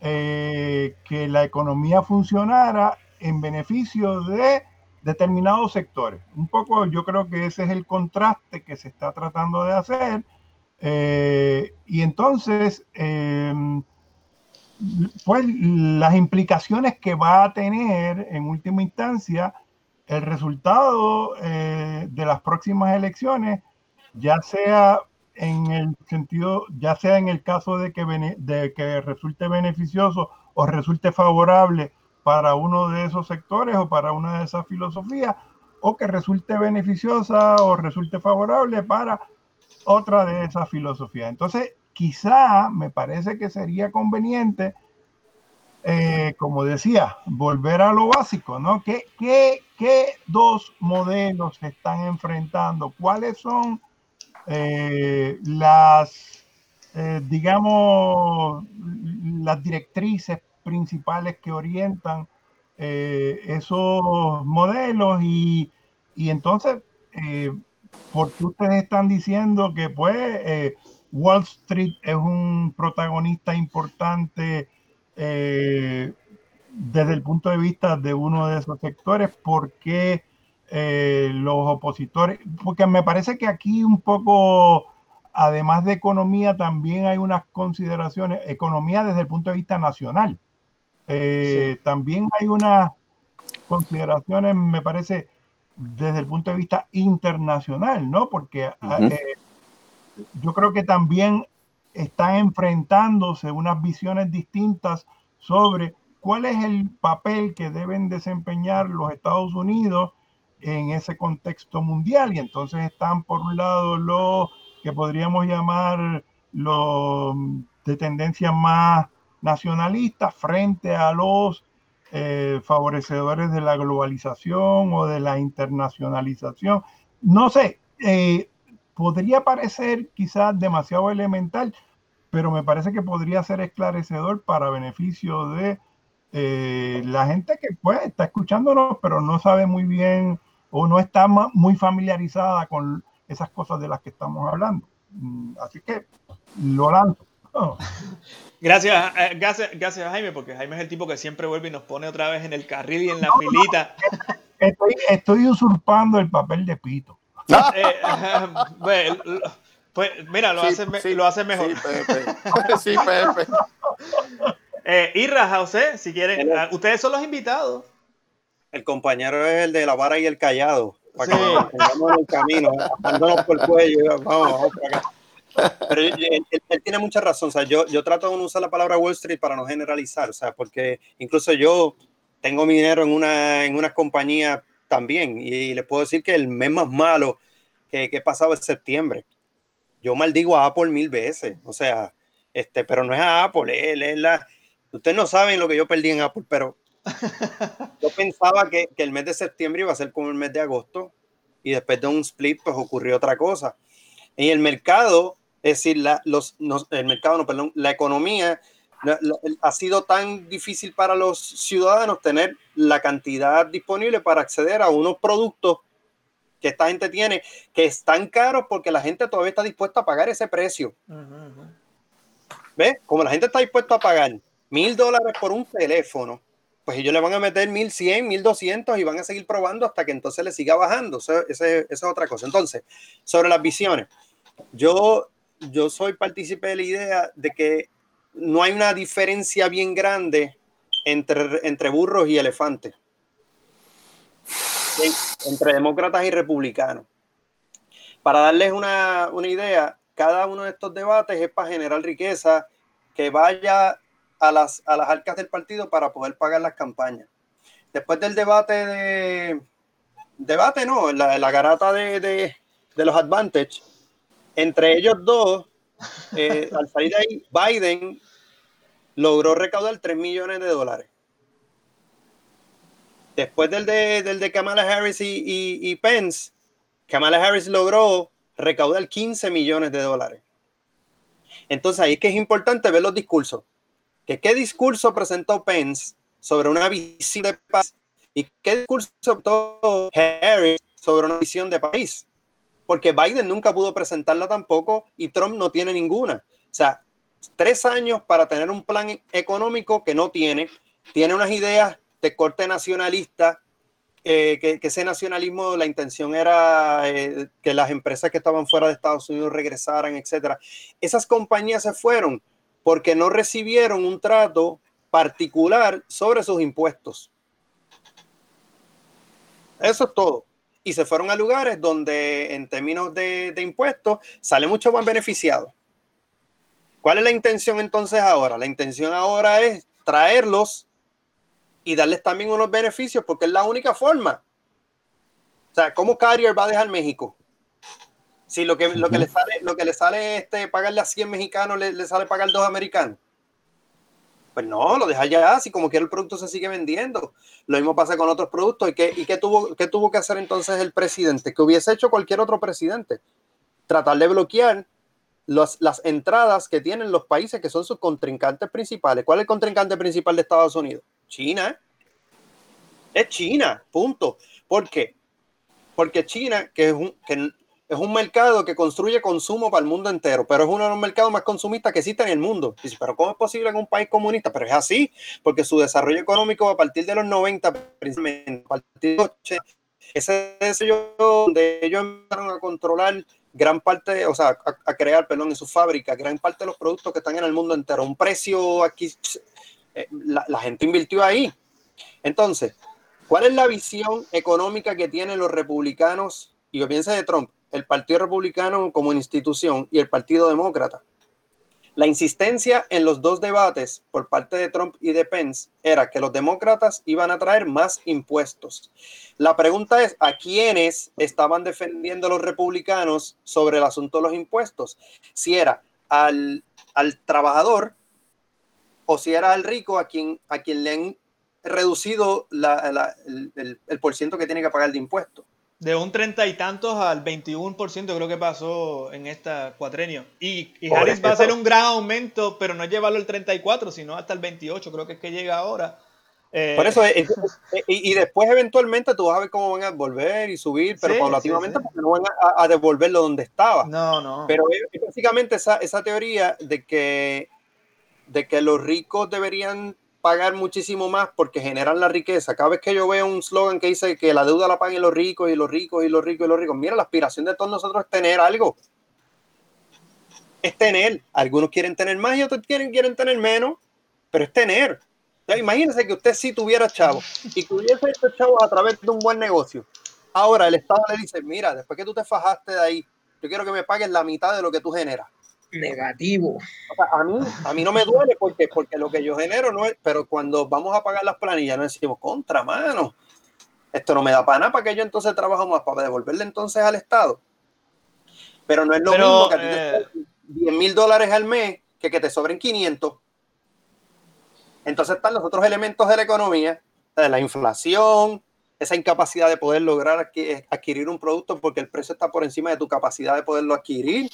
eh, que la economía funcionara en beneficio de determinados sectores. Un poco yo creo que ese es el contraste que se está tratando de hacer. Eh, y entonces, eh, pues las implicaciones que va a tener en última instancia el resultado eh, de las próximas elecciones, ya sea en el sentido, ya sea en el caso de que, de que resulte beneficioso o resulte favorable para uno de esos sectores o para una de esas filosofías, o que resulte beneficiosa o resulte favorable para otra de esas filosofías. Entonces, quizá me parece que sería conveniente, eh, como decía, volver a lo básico, ¿no? ¿Qué, qué, qué dos modelos se están enfrentando? ¿Cuáles son eh, las, eh, digamos, las directrices principales que orientan eh, esos modelos? Y, y entonces, eh, ¿por qué ustedes están diciendo que pues Wall Street es un protagonista importante eh, desde el punto de vista de uno de esos sectores, porque eh, los opositores, porque me parece que aquí un poco, además de economía, también hay unas consideraciones, economía desde el punto de vista nacional. Eh, sí. También hay unas consideraciones, me parece, desde el punto de vista internacional, ¿no? Porque uh -huh. yo creo que también están enfrentándose unas visiones distintas sobre cuál es el papel que deben desempeñar los Estados Unidos en ese contexto mundial. Y entonces están por un lado los que podríamos llamar los de tendencia más nacionalista frente a los eh, favorecedores de la globalización o de la internacionalización. No sé, eh, podría parecer quizás demasiado elemental, pero me parece que podría ser esclarecedor para beneficio de eh, la gente que pues está escuchándonos, pero no sabe muy bien o no está muy familiarizada con esas cosas de las que estamos hablando. Mm, así que lo lanzo. Gracias, eh, gracias, gracias Jaime, porque Jaime es el tipo que siempre vuelve y nos pone otra vez en el carril y en la filita. Estoy, usurpando el papel de Pito. Eh, pues mira, lo, hace, lo hace mejor. Sí, Pepe. sí, Pepe. Eh, Irra, José, si quieren, ah, ustedes son los invitados. El compañero es el de la vara y el callado. Para que nos en el camino, andándonos por el cuello. Vamos, vamos para acá. Pero él, tiene mucha razón. O sea, yo, yo trato de no usar la palabra Wall Street para no generalizar. O sea, porque incluso yo tengo mi dinero en una, en una compañía también. Y, les puedo decir que el mes más malo que, que he pasado es septiembre. Yo maldigo a Apple mil veces. O sea, este, pero no es a Apple, él es la. Ustedes no saben lo que yo perdí en Apple, pero yo pensaba que, que, el mes de septiembre iba a ser como el mes de agosto y después de un split pues ocurrió otra cosa. En el mercado es decir, la, los, el mercado, no, perdón, la economía ha sido tan difícil para los ciudadanos tener la cantidad disponible para acceder a unos productos que esta gente tiene, que están caros porque la gente todavía está dispuesta a pagar ese precio. ¿Ves? Como la gente está dispuesta a pagar mil dólares por un teléfono, pues ellos le van a meter mil cien, mil doscientos y van a seguir probando hasta que entonces le siga bajando. Esa es otra cosa. Entonces, sobre las visiones, yo yo soy partícipe de la idea de que no hay una diferencia bien grande entre, entre burros y elefantes, entre demócratas y republicanos. Para darles una, una idea, cada uno de estos debates es para generar riqueza que vaya a las, a las arcas del partido para poder pagar las campañas. Después del debate de... Debate no, la, garata de, de, de los Advantage, entre ellos dos, eh, al salir de ahí, Biden logró recaudar 3 millones de dólares. Después del de, del de Kamala Harris y, y, Pence, Kamala Harris logró recaudar 15 millones de dólares. Entonces ahí es que es importante ver los discursos. ¿Que ¿Qué discurso presentó Pence sobre una visión de paz? ¿Y qué discurso presentó Harris sobre una visión de país? Porque Biden nunca pudo presentarla tampoco y Trump no tiene ninguna. O sea, tres años para tener un plan económico que no tiene, tiene unas ideas de corte nacionalista, eh, que, ese nacionalismo, la intención era eh, que las empresas que estaban fuera de Estados Unidos regresaran, etcétera. Esas compañías se fueron porque no recibieron un trato particular sobre sus impuestos. Eso es todo y se fueron a lugares donde en términos de, impuestos sale mucho más beneficiado. ¿Cuál es la intención entonces ahora? La intención ahora es traerlos y darles también unos beneficios porque es la única forma. O sea, ¿cómo Carrier va a dejar México? Si lo que, lo que le sale, lo que le sale este, pagarle a 100 mexicanos, le, le sale pagar dos americanos. Pues no, lo deja ya, así como que el producto se sigue vendiendo. Lo mismo pasa con otros productos. ¿Y qué, y tuvo, tuvo que hacer entonces el presidente? Que hubiese hecho cualquier otro presidente. Tratar de bloquear las entradas que tienen los países que son sus contrincantes principales. ¿Cuál es el contrincante principal de Estados Unidos? China. Es China, punto. ¿Por qué? Porque China, que es un, que es un mercado que construye consumo para el mundo entero, pero es uno de los mercados más consumistas que existen en el mundo. Dice, pero ¿cómo es posible en un país comunista? Pero es así, porque su desarrollo económico a partir de los 90, principalmente a partir de los 80, ese es donde ellos empezaron a controlar gran parte, o sea, a, crear, perdón, en su fábrica, gran parte de los productos que están en el mundo entero. Un precio aquí, eh, la, la gente invirtió ahí. Entonces, ¿cuál es la visión económica que tienen los republicanos? Y yo pienso de Trump el Partido Republicano como institución y el Partido Demócata, la insistencia en los dos debates por parte de Trump y de Pence era que los demócratas iban a traer más impuestos. La pregunta es, ¿a quiénes estaban defendiendo los republicanos sobre el asunto de los impuestos? Si era al, al trabajador o si era al rico a quien, a quien le han reducido el, el, el por ciento que tiene que pagar de impuestos de un treinta y tantos al 21% creo que pasó en esta cuatrenio. Y, y Harris va a hacer un gran aumento, pero no es llevarlo al 34, sino hasta el 28, creo que es que llega ahora. Eh, Por eso, y, después eventualmente tú vas a ver cómo van a volver y subir, pero paulatinamente porque no van a, devolverlo donde estaba. No, no. Pero es básicamente esa, esa teoría de que, de que los ricos deberían pagar muchísimo más porque generan la riqueza. Cada vez que yo veo un slogan que dice que la deuda la paguen los ricos y los ricos y los ricos y los ricos, mira, la aspiración de todos nosotros es tener algo. Es tener. Algunos quieren tener más y otros quieren, quieren tener menos, pero es tener. imagínense que usted sí tuviera chavos y tuviese estos chavos a través de un buen negocio. Ahora el Estado le dice, mira, después que tú te fajaste de ahí, yo quiero que me pagues la mitad de lo que tú generas negativo. a, mí, a mí no me duele porque, porque lo que yo genero no es, pero cuando vamos a pagar las planillas, no decimos contra mano. Esto no me da para nada para que yo entonces trabajo más para devolverle entonces al Estado. Pero no es lo mismo que a ti te 10 eh, mil dólares al mes que que te sobren 500. Entonces están los otros elementos de la economía, de la inflación, esa incapacidad de poder lograr adquirir un producto porque el precio está por encima de tu capacidad de poderlo adquirir.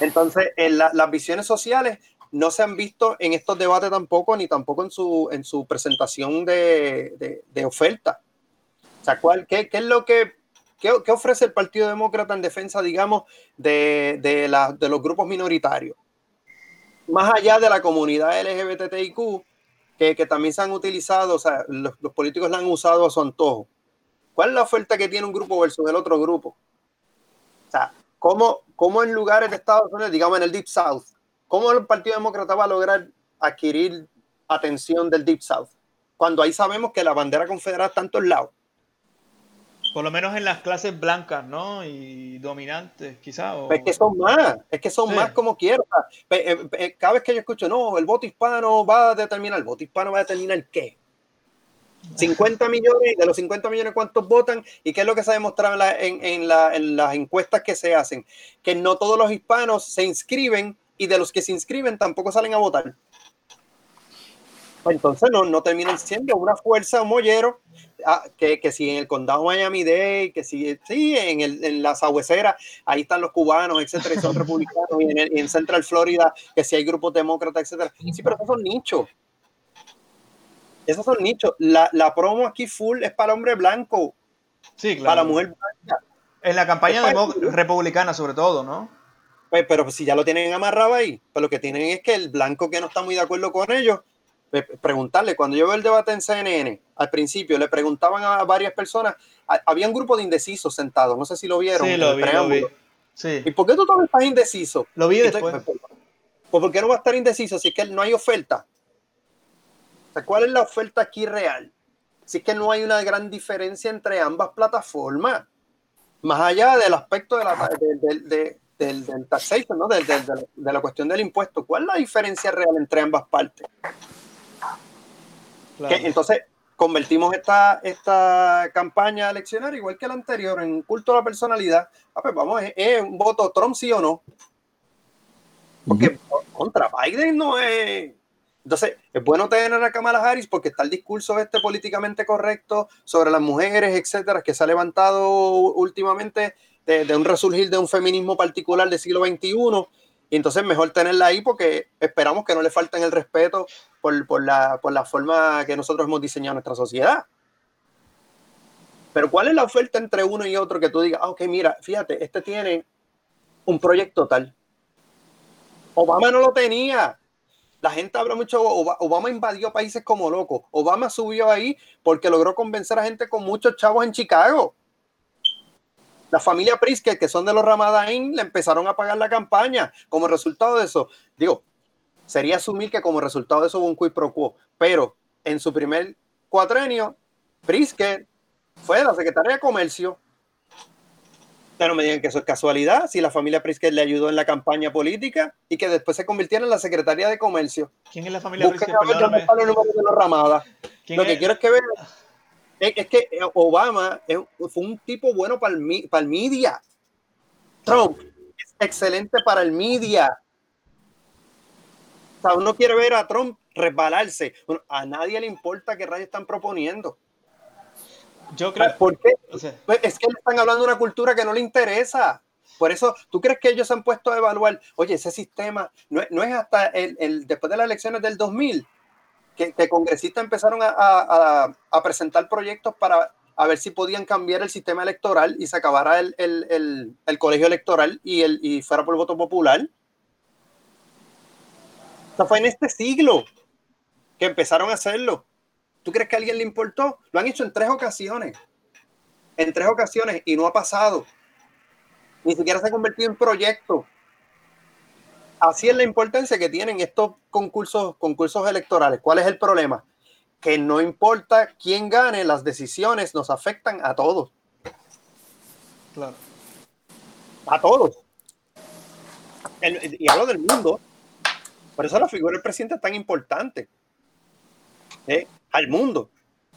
Entonces, en las visiones sociales no se han visto en estos debates tampoco, ni tampoco en su, en su presentación de, oferta. O sea, ¿cuál, qué, es lo que qué, ofrece el Partido Demócrata en defensa, digamos, de, de, los grupos minoritarios? Más allá de la comunidad LGBTIQ, que, que también se han utilizado, o sea, los, los políticos la han usado a su antojo. ¿Cuál es la oferta que tiene un grupo versus el otro grupo? O sea, ¿Cómo, ¿Cómo en lugares de Estados Unidos, digamos en el Deep South, cómo el Partido Demócrata va a lograr adquirir atención del Deep South? Cuando ahí sabemos que la bandera confederada está en todos lados. Por lo menos en las clases blancas, ¿no? Y dominantes, quizás. Es que son más, es que son más como quieras. Eh, cada vez que yo escucho, no, el voto hispano va a determinar, el voto hispano va a determinar qué. 50 millones, de los 50 millones, ¿cuántos votan? ¿Y qué es lo que se ha demostrado en, las encuestas que se hacen? Que no todos los hispanos se inscriben y de los que se inscriben tampoco salen a votar. Entonces no, no terminan siendo una fuerza, un mollero, ah, que, que, si en el condado Miami-Dade, que si sí, en, el, en la sabuesera, ahí están los cubanos, etcétera, y son republicanos, y en, en Central Florida, que si hay grupos demócratas, etcétera. Sí, pero esos son nichos esos son nichos. La, la, promo aquí full es para hombre blanco. Sí, claro. Para mujer blanca. En la campaña republicana, sobre todo, ¿no? Pues, pero si ya lo tienen amarrado ahí, pues lo que tienen es que el blanco que no está muy de acuerdo con ellos, pues, preguntarle, cuando yo veo el debate en CNN, al principio le preguntaban a varias personas, había un grupo de indecisos sentados, no sé si lo vieron. Sí, lo vi, lo vi. Sí. ¿Y por qué tú todavía estás indeciso? Lo vi después. Pues, pues, pues, ¿por qué no va a estar indeciso si es que no hay oferta? ¿Cuál es la oferta aquí real? Si es que no hay una gran diferencia entre ambas plataformas, más allá del aspecto de la, del, del taxation, ¿no? de, la cuestión del impuesto, ¿cuál es la diferencia real entre ambas partes? entonces, convertimos esta, esta campaña eleccionaria, igual que la anterior, en culto a la personalidad. Ah, pues vamos, ¿es, un voto Trump sí o no? Porque contra Biden no es entonces, es bueno tener a Kamala Harris porque está el discurso este políticamente correcto sobre las mujeres, etcétera, que se ha levantado últimamente de, un resurgir de un feminismo particular del siglo XXI. Y entonces, mejor tenerla ahí porque esperamos que no le falten el respeto por, la, por la forma que nosotros hemos diseñado nuestra sociedad. Pero, ¿cuál es la oferta entre uno y otro que tú digas, ah, ok, mira, fíjate, este tiene un proyecto tal? Obama no lo tenía la gente habla mucho, Obama invadió países como loco. Obama subió ahí porque logró convencer a gente con muchos chavos en Chicago. La familia Pritzker, que son de los Ramadán, le empezaron a pagar la campaña. Como resultado de eso, digo, sería asumir que como resultado de eso hubo un quid. Pero en su primer cuatrenio, Pritzker fue la Secretaría de Comercio. Pero me digan que eso es casualidad, si la familia Pritzker le ayudó en la campaña política y que después se convirtiera en la secretaria de comercio. ¿Quién es la familia Pritzker? a ver dónde Perdóname. están los números de los Ramada. ¿Quién Lo que es? quiero es que vean es, que Obama es- fue un tipo bueno para el, para el media. Trump es excelente para el media. O sea, uno quiere ver a Trump resbalarse. Bueno, a nadie le importa qué rayos están proponiendo. Yo creo. ¿Por qué? o sea, Pues es que están hablando de una cultura que no le interesa. Por eso, ¿tú crees que ellos se han puesto a evaluar? Oye, ese sistema no, es- no es hasta el, el- después de las elecciones del 2000 que, que congresistas empezaron a, a- a- a presentar proyectos para a ver si podían cambiar el sistema electoral y se acabara el, el- el- el colegio electoral y, el, y fuera por voto popular. O sea, fue en este siglo que empezaron a hacerlo. ¿Tú crees que a alguien le importó? Lo han hecho en tres ocasiones en tres ocasiones y no ha pasado. Ni siquiera se ha convertido en proyecto. Así es la importancia que tienen estos concursos, concursos electorales. ¿Cuál es el problema? Que no importa quién gane, las decisiones nos afectan a todos. claro. A todos. El- y hablo del mundo. Por eso la figura del presidente es tan importante. ¿eh? Al mundo.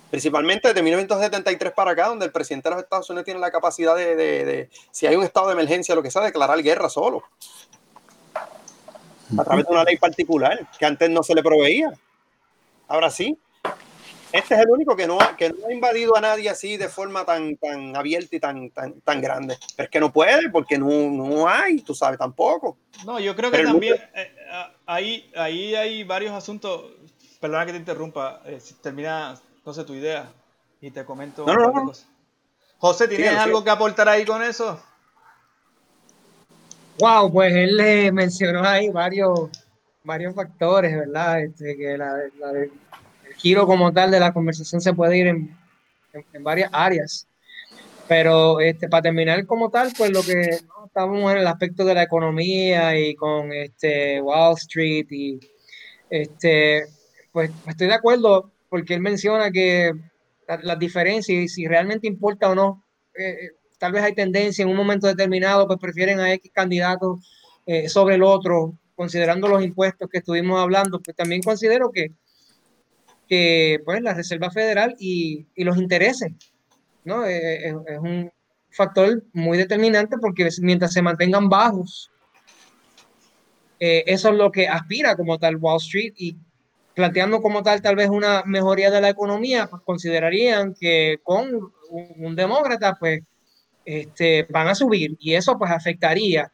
Principalmente desde 1973 para acá, donde el presidente de los Estados Unidos tiene la capacidad de, de- de, si hay un estado de emergencia, lo que sea, declarar guerra solo. A través de una ley particular que antes no se le proveía. Ahora sí. Este es el único que no ha, que no ha invadido a nadie así de forma tan, tan abierta y tan, tan, tan grande. Pero es que no puede, porque no, no hay, tú sabes, tampoco. No, yo creo que Pero también eh, ahí, ahí hay varios asuntos. Perdona que te interrumpa. eh, si termina, entonces tu idea y te comento. No, no, no. José, ¿tienes algo que aportar ahí con eso? Wow, pues él le mencionó ahí varios, varios factores, ¿verdad? Este, que la, la- el giro como tal de la conversación se puede ir en, en- en varias áreas. Pero este, para terminar como tal, pues lo que ¿no? estamos en el aspecto de la economía y con este Wall Street y este, pues estoy de acuerdo porque él menciona que la- las diferencias y si realmente importa o no, eh, tal vez hay tendencia en un momento determinado, pues prefieren a X candidato eh, sobre el otro, considerando los impuestos que estuvimos hablando, pues también considero que, pues la Reserva Federal y, y los intereses, ¿no? Eh, es, es un factor muy determinante porque mientras se mantengan bajos, eh, eso es lo que aspira como tal Wall Street y planteando como tal tal vez una mejoría de la economía, pues considerarían que con un, un demócrata pues este, van a subir y eso pues afectaría.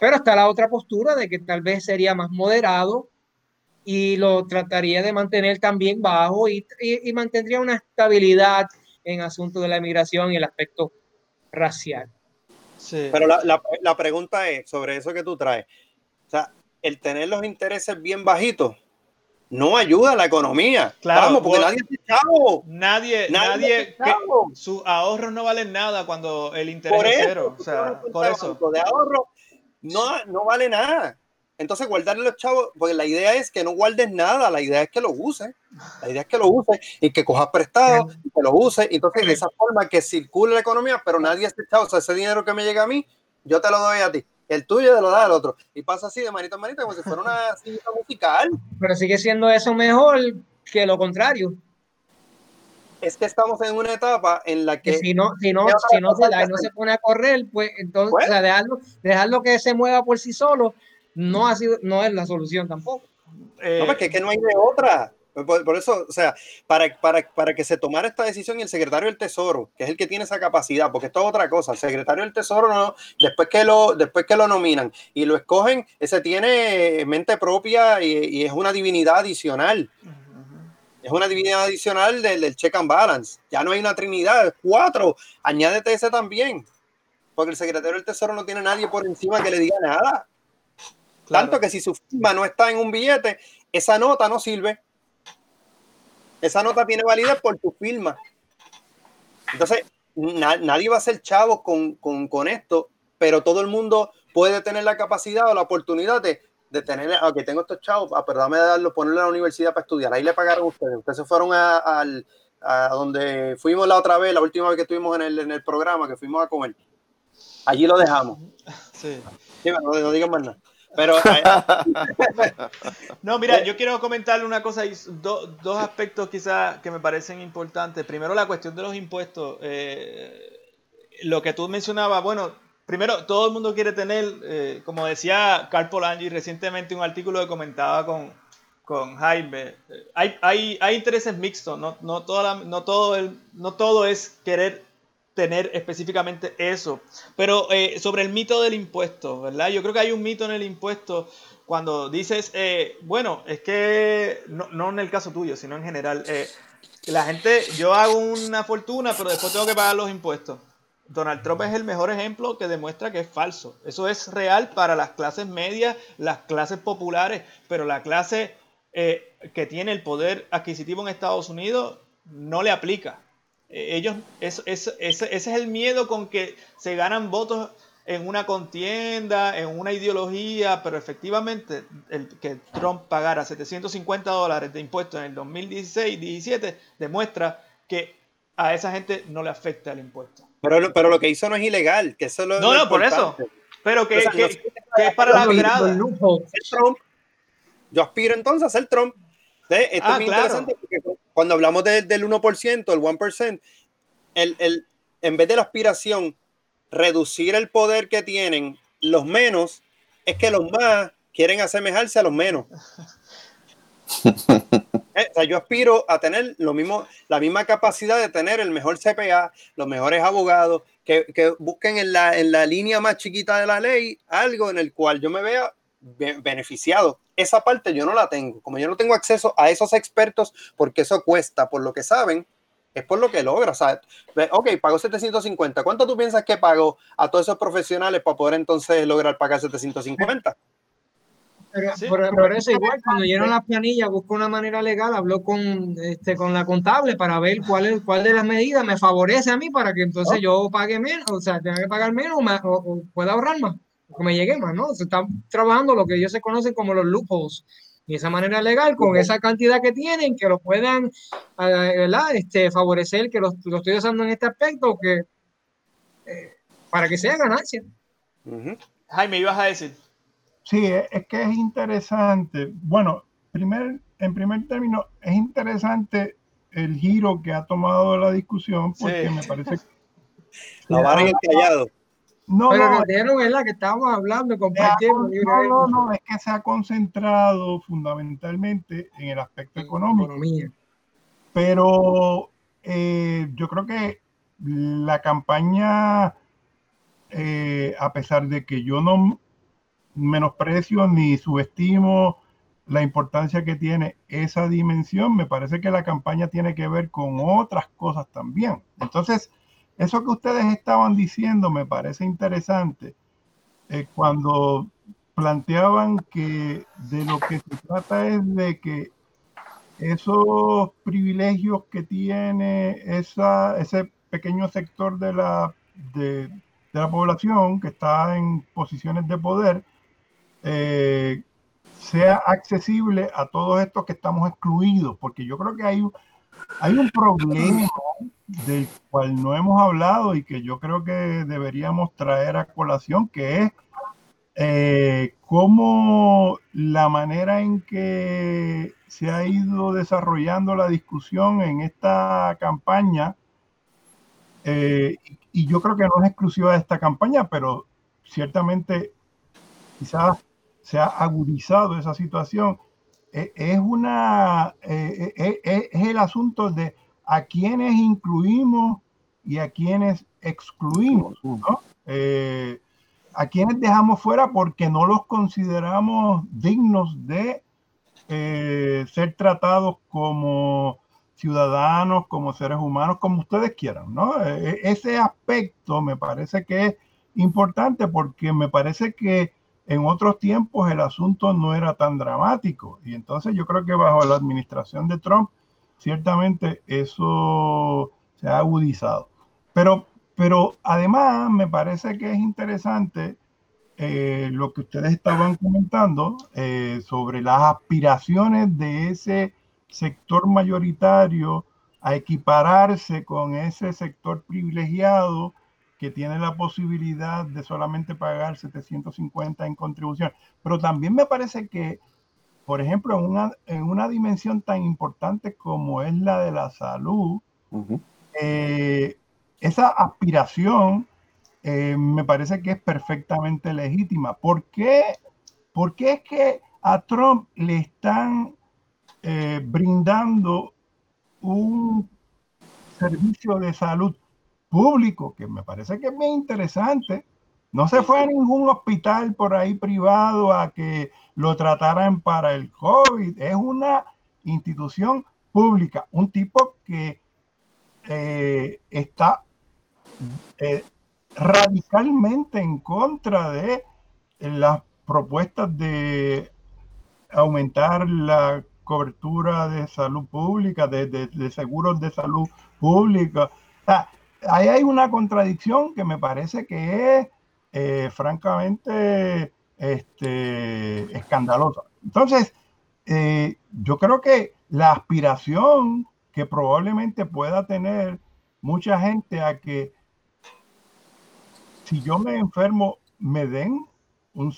Pero está la otra postura de que tal vez sería más moderado y lo trataría de mantener también bajo y, y- y mantendría una estabilidad en asunto de la migración y el aspecto racial. Sí. Pero la, la- la pregunta es sobre eso que tú traes. O sea, el tener los intereses bien bajitos no ayuda a la economía. Claro, Vamos, porque nadie es chavo. Nadie, Nadie nadie, es que sus ahorros no valen nada cuando el interés Por es eso, cero. O sea, por eso. de ahorro no, no vale nada. Entonces, guardarle los chavos, porque la idea es que no guardes nada, la idea es que lo uses. La idea es que lo uses y que cojas prestado y que lo uses. Entonces, de esa forma que circule la economía, pero nadie esté chavo. O sea, ese dinero que me llega a mí, yo te lo doy a ti. El tuyo te lo da al otro. Y pasa así de manita en manita, como si fuera una cinta musical. Pero sigue siendo eso mejor que lo contrario. Es que estamos en una etapa en la Que si no, si no, ¿Qué otra si no se da y no se pone a correr, pues entonces o sea, dejarlo, dejarlo que se mueva por sí solo no ha sido, no es la solución tampoco. Eh, No, porque es que no hay de otra. Por, por eso, o sea, para, para, para que se tomara esta decisión, el secretario del Tesoro, que es el que tiene esa capacidad, porque esto es otra cosa, el secretario del Tesoro, no, después, que lo, después que lo nominan y lo escogen, ese tiene mente propia y, y es una divinidad adicional. Es una divinidad adicional del, del check and balance. Ya no hay una trinidad, cuatro. Añádete ese también. Porque el secretario del Tesoro no tiene nadie por encima que le diga nada. claro. Tanto que si su firma no está en un billete, esa nota no sirve. Esa nota tiene validez por tu firma. Entonces, na- nadie va a ser chavo con, con- con esto, pero todo el mundo puede tener la capacidad o la oportunidad de, de tener, aunque tengo estos chavos, ah, pero dame de darlo, ponerlo a la universidad para estudiar. Ahí le pagaron ustedes. Ustedes se fueron a, a donde fuimos la otra vez, la última vez que estuvimos en el, en el programa, que fuimos a comer. Allí lo dejamos. Sí. Sí, no, no digan más nada. Pero eh, No, mira, yo quiero comentarle una cosa, y do- dos aspectos quizás que me parecen importantes. Primero, la cuestión de los impuestos. Eh, lo que tú mencionabas, bueno, primero, todo el mundo quiere tener, eh, como decía Carl Polanyi recientemente, un artículo que comentaba con, con Jaime, eh, hay, hay, hay intereses mixtos, no, no, toda la- no, todo el, no todo es querer tener específicamente eso. Pero eh, sobre el mito del impuesto, ¿verdad? Yo creo que hay un mito en el impuesto cuando dices, eh, bueno, es que, no, no en el caso tuyo, sino en general, eh, la gente, yo hago una fortuna, pero después tengo que pagar los impuestos. Donald Trump es el mejor ejemplo que demuestra que es falso. Eso es real para las clases medias, las clases populares, pero la clase eh, que tiene el poder adquisitivo en Estados Unidos no le aplica. Eh, ellos, es- es- ese, ese es el miedo con que se ganan votos en una contienda, en una ideología, pero efectivamente el que Trump pagara 750 dólares de impuestos en el 2016-17 demuestra que a esa gente no le afecta el impuesto. pero, lo- pero lo que hizo no es ilegal, que eso es lo No, no, por eso. Pero que, O sea, que- no- que es para la grada. Trump. Yo aspiro entonces a ser Trump. ¿Ve? Esto Ah, es claro. interesante porque cuando hablamos de- del 1%, el 1%, el, el, en vez de la aspiración, reducir el poder que tienen los menos, es que los más quieren asemejarse a los menos. Eh, o sea, yo aspiro a tener lo mismo, la misma capacidad de tener el mejor CPA, los mejores abogados, que, que busquen en la, en la línea más chiquita de la ley algo en el cual yo me vea be- beneficiado. Esa parte yo no la tengo. Como yo no tengo acceso a esos expertos, porque eso cuesta, por lo que saben, es por lo que logra. O sea, ok, pago 750. ¿Cuánto tú piensas que pago a todos esos profesionales para poder entonces lograr pagar 750? Pero, Sí. por, por eso igual, cuando llenan las planillas, busco una manera legal, hablo con, este, con la contable para ver cuál, es, cuál de las medidas me favorece a mí para que entonces yo pague menos, o sea, tenga que pagar menos o, ma- o- o pueda ahorrar más, que me llegue más, ¿no? Se están trabajando lo que ellos se conocen como los loopholes. Y esa manera legal, con esa cantidad que tienen, que lo puedan, eh, ¿verdad? Este, favorecer, que lo, lo estoy usando en este aspecto, que eh, para que sea ganancia. Jaime, ibas a decir. Sí, es que es interesante. Bueno, primer, en primer término, es interesante el giro que ha tomado la discusión porque Sí. me parece que... La vara en el callado. No, Pero no, dijeron, ¿verdad? Que estábamos hablando, compartiendo. no, no, no, es que se ha concentrado fundamentalmente en el aspecto económico. economía. pero eh, yo creo que la campaña, eh, a pesar de que yo no menosprecio ni subestimo la importancia que tiene esa dimensión, me parece que la campaña tiene que ver con otras cosas también. Entonces, eso que ustedes estaban diciendo me parece interesante eh, cuando planteaban que de lo que se trata es de que esos privilegios que tiene esa, ese pequeño sector de la, de, de la población que está en posiciones de poder eh, sea accesible a todos estos que estamos excluidos, porque yo creo que hay, hay un problema del cual no hemos hablado y que yo creo que deberíamos traer a colación, que es eh, cómo la manera en que se ha ido desarrollando la discusión en esta campaña, eh, y yo creo que no es exclusiva de esta campaña, pero ciertamente quizás se ha agudizado esa situación, eh, es, una, eh, eh, eh, es el asunto de a quienes incluimos y a quienes excluimos, ¿no? Eh, a quienes dejamos fuera porque no los consideramos dignos de eh, ser tratados como ciudadanos, como seres humanos, como ustedes quieran, ¿no? E- ese aspecto me parece que es importante porque me parece que en otros tiempos el asunto no era tan dramático y entonces yo creo que bajo la administración de Trump ciertamente eso se ha agudizado. Pero, pero además me parece que es interesante eh, lo que ustedes estaban comentando eh, sobre las aspiraciones de ese sector mayoritario a equipararse con ese sector privilegiado que tiene la posibilidad de solamente pagar 750 en contribución. Pero también me parece que, por ejemplo, en una, en una dimensión tan importante como es la de la salud, eh, esa aspiración eh, me parece que es perfectamente legítima. ¿Por qué, ¿Por qué es que a Trump le están eh, brindando un servicio de salud público, que me parece que es muy interesante. No se fue a ningún hospital por ahí privado a que lo trataran para el COVID. Es una institución pública, un tipo que eh, está eh, radicalmente en contra de las propuestas de aumentar la cobertura de salud pública, de, seguros de salud pública. ahí hay una contradicción que me parece que es eh, francamente este, escandalosa. Entonces, eh, yo creo que la aspiración que probablemente pueda tener mucha gente a que si yo me enfermo, me den un,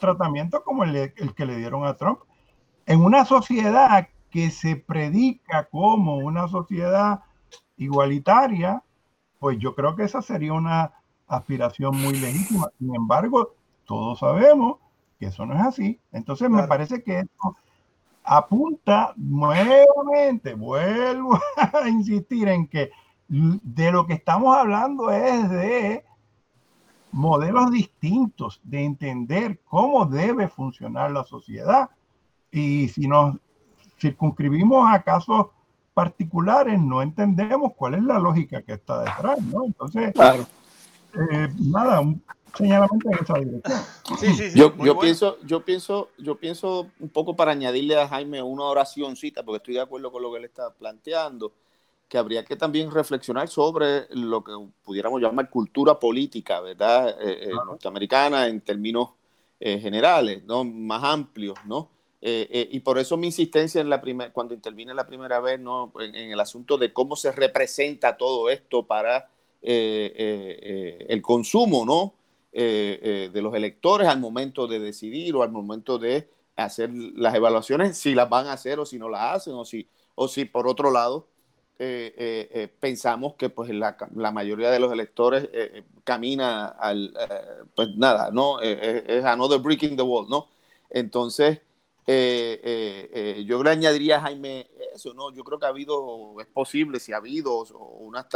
tratamiento como el, que le dieron a Trump, en una sociedad que se predica como una sociedad igualitaria, pues yo creo que esa sería una aspiración muy legítima. Sin embargo, todos sabemos que eso no es así. Entonces me parece que esto apunta nuevamente, vuelvo a insistir en que de lo que estamos hablando es de modelos distintos, de entender cómo debe funcionar la sociedad y si nos circunscribimos a casos particulares, no entendemos cuál es la lógica que está detrás, ¿no? Entonces, eh, nada, un señalamiento en esa dirección. Sí, sí, sí, yo, yo pienso, yo pienso, yo pienso un poco para añadirle a Jaime una oracióncita, porque estoy de acuerdo con lo que él está planteando, que habría que también reflexionar sobre lo que pudiéramos llamar cultura política, ¿verdad? Eh, eh, norteamericana en términos generales, ¿no? Más amplios, ¿no? Eh, eh, y por eso mi insistencia en la primera, cuando intervine la primera vez, ¿no? En, el asunto de cómo se representa todo esto para eh, el consumo, ¿no? De los electores al momento de decidir o al momento de hacer las evaluaciones, si las van a hacer o si no las hacen, o si, o si por otro lado pensamos que pues la, la, mayoría de los electores camina al, pues nada, ¿no? es another brick in the wall, ¿no? Entonces, eh, eh, eh, yo le añadiría Jaime eso, ¿no? Yo creo que ha habido, es posible, si ha habido unas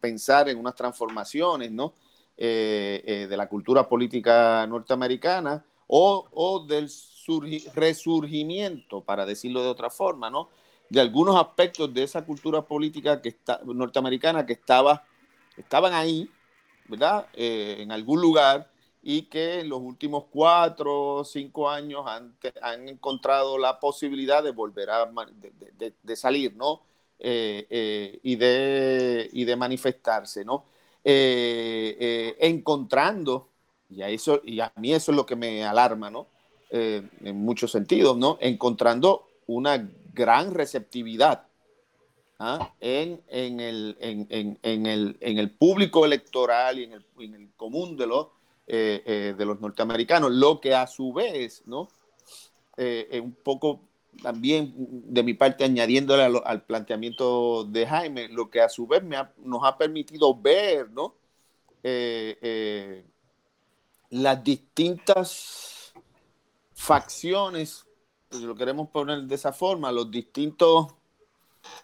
pensar en unas transformaciones, ¿no? De la cultura política norteamericana o, del resurgimiento, para decirlo de otra forma, ¿no? De algunos aspectos de esa cultura política que está, norteamericana que estaba, estaban ahí, ¿verdad? en algún lugar y que en los últimos cuatro o cinco años han, han, encontrado la posibilidad de volver a de, salir, ¿no? Eh, eh, y, de, y de manifestarse, ¿no? Eh, encontrando, y a, eso, y a mí eso es lo que me alarma, ¿no? en muchos sentidos, ¿no? Encontrando una gran receptividad ¿ah? en, en, el, en, el, en el público electoral y en el, común de los eh, eh, de los norteamericanos, lo que a su vez, ¿no? Eh, un poco también de mi parte añadiéndole al, planteamiento de Jaime, lo que a su vez me nos ha permitido ver, ¿no? las distintas facciones, si lo queremos poner de esa forma, los distintos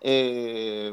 eh,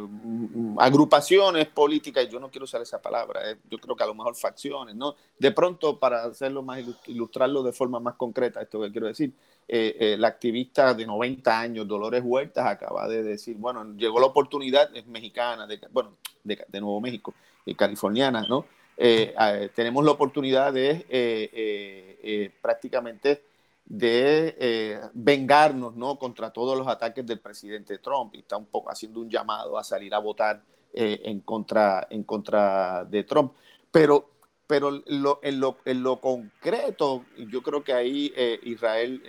agrupaciones políticas, yo no quiero usar esa palabra, eh, yo creo que a lo mejor facciones, ¿no? De pronto, para hacerlo más, ilustrarlo de forma más concreta, esto que quiero decir, eh, la activista de 90 años, Dolores Huertas, acaba de decir, bueno, llegó la oportunidad, es mexicana, de, bueno, de, de Nuevo México, californiana, ¿no? tenemos la oportunidad de prácticamente de eh, vengarnos ¿no? contra todos los ataques del presidente Trump y está un poco haciendo un llamado a salir a votar eh, en, contra, en contra de Trump. Pero, pero lo, en, lo, en, lo, concreto, yo creo que ahí eh, Israel,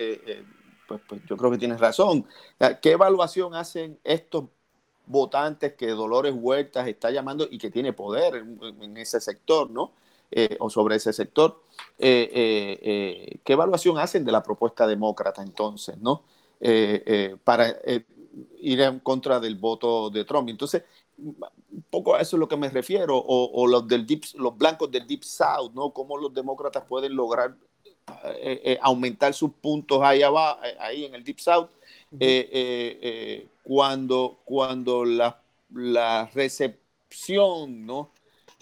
pues, pues, yo creo que tienes razón. ¿Qué evaluación hacen estos votantes que Dolores Huertas está llamando y que tiene poder en, ese sector, ¿no? Eh, o sobre ese sector. ¿Qué evaluación hacen de la propuesta demócrata entonces, ¿no? para ir en contra del voto de Trump. Entonces, un poco a eso es lo que me refiero, o, los, del deep, los blancos del Deep South, ¿no? Cómo los demócratas pueden lograr eh, eh, aumentar sus puntos ahí abajo, eh, ahí en el Deep South, cuando, cuando la, la recepción, ¿no?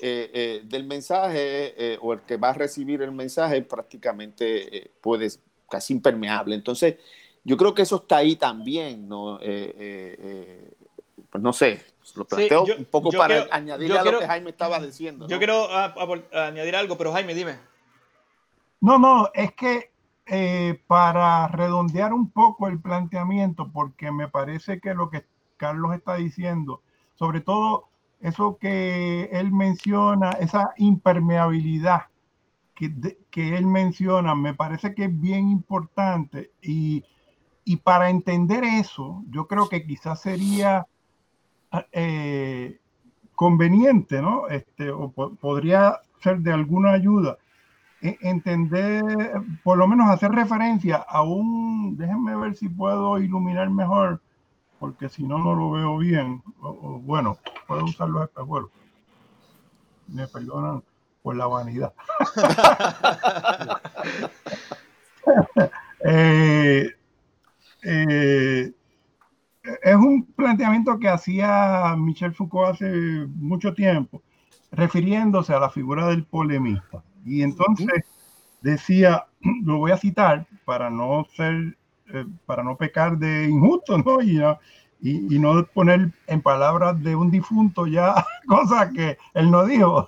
Del mensaje o el que va a recibir el mensaje prácticamente puede casi impermeable. Entonces, yo creo que eso está ahí también, ¿no? pues no sé, lo planteo un poco para añadir a lo que Jaime estaba diciendo. Yo quiero añadir algo, pero Jaime, dime. No, no, es que eh, para redondear un poco el planteamiento, porque me parece que lo que Carlos está diciendo, sobre todo eso que él menciona, esa impermeabilidad que, que él menciona, me parece que es bien importante y, y para entender eso, yo creo que quizás sería eh, conveniente, ¿no? Este, o podría ser de alguna ayuda e, entender, por lo menos hacer referencia a un, déjenme ver si puedo iluminar mejor, porque si no, no lo veo bien. bueno, puedo usar los espejuelos. Me perdonan por la vanidad. eh, eh, es un planteamiento que hacía Michel Foucault hace mucho tiempo, refiriéndose a la figura del polemista. Y entonces decía, lo voy a citar para no ser, eh, para no pecar de injusto, ¿no? Y, y, no poner en palabras de un difunto ya cosas que él no dijo.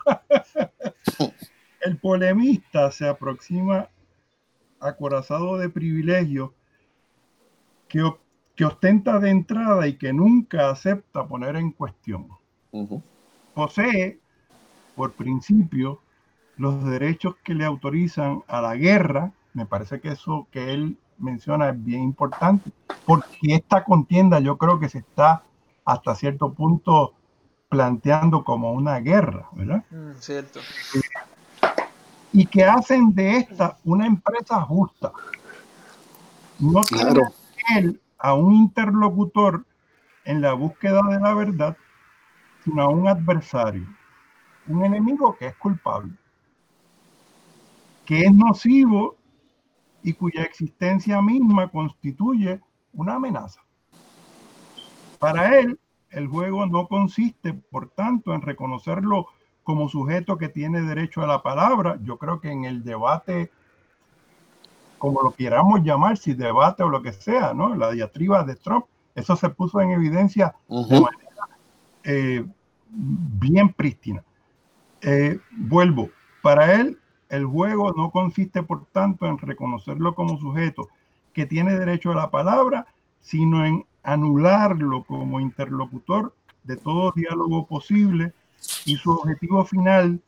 El polemista se aproxima acorazado de privilegio que que ostenta de entrada y que nunca acepta poner en cuestión. Posee, por principio, los derechos que le autorizan a la guerra. Me parece que eso que él menciona es bien importante, porque esta contienda yo creo que se está hasta cierto punto planteando como una guerra, ¿verdad? Mm, cierto. Y que hacen de esta una empresa justa. No claro. él a un interlocutor en la búsqueda de la verdad, sino a un adversario, un enemigo que es culpable, que es nocivo y cuya existencia misma constituye una amenaza. Para él, el juego no consiste, por tanto, en reconocerlo como sujeto que tiene derecho a la palabra. Yo creo que en el debate como lo queramos llamar, si debate o lo que sea, ¿no? La diatriba de Trump, eso se puso en evidencia de manera eh, bien prístina. Eh, vuelvo, para él el juego no consiste, por tanto, en reconocerlo como sujeto que tiene derecho a la palabra, sino en anularlo como interlocutor de todo diálogo posible y su objetivo final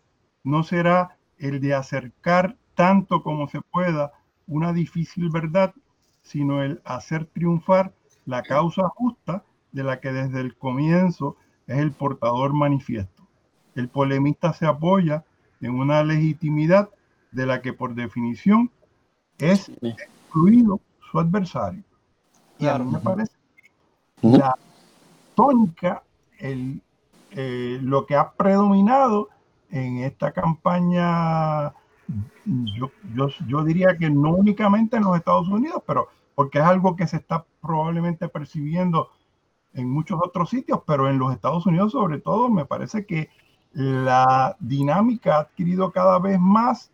no será el de acercar tanto como se pueda una difícil verdad, sino el hacer triunfar la causa justa de la que desde el comienzo es el portador manifiesto. El polemista se apoya en una legitimidad de la que por definición es excluido su adversario. Y a mí me parece que la tónica, el, eh, lo que ha predominado en esta campaña yo, yo, yo diría que no únicamente en los Estados Unidos, pero porque es algo que se está probablemente percibiendo en muchos otros sitios, pero en los Estados Unidos sobre todo me parece que la dinámica ha adquirido cada vez más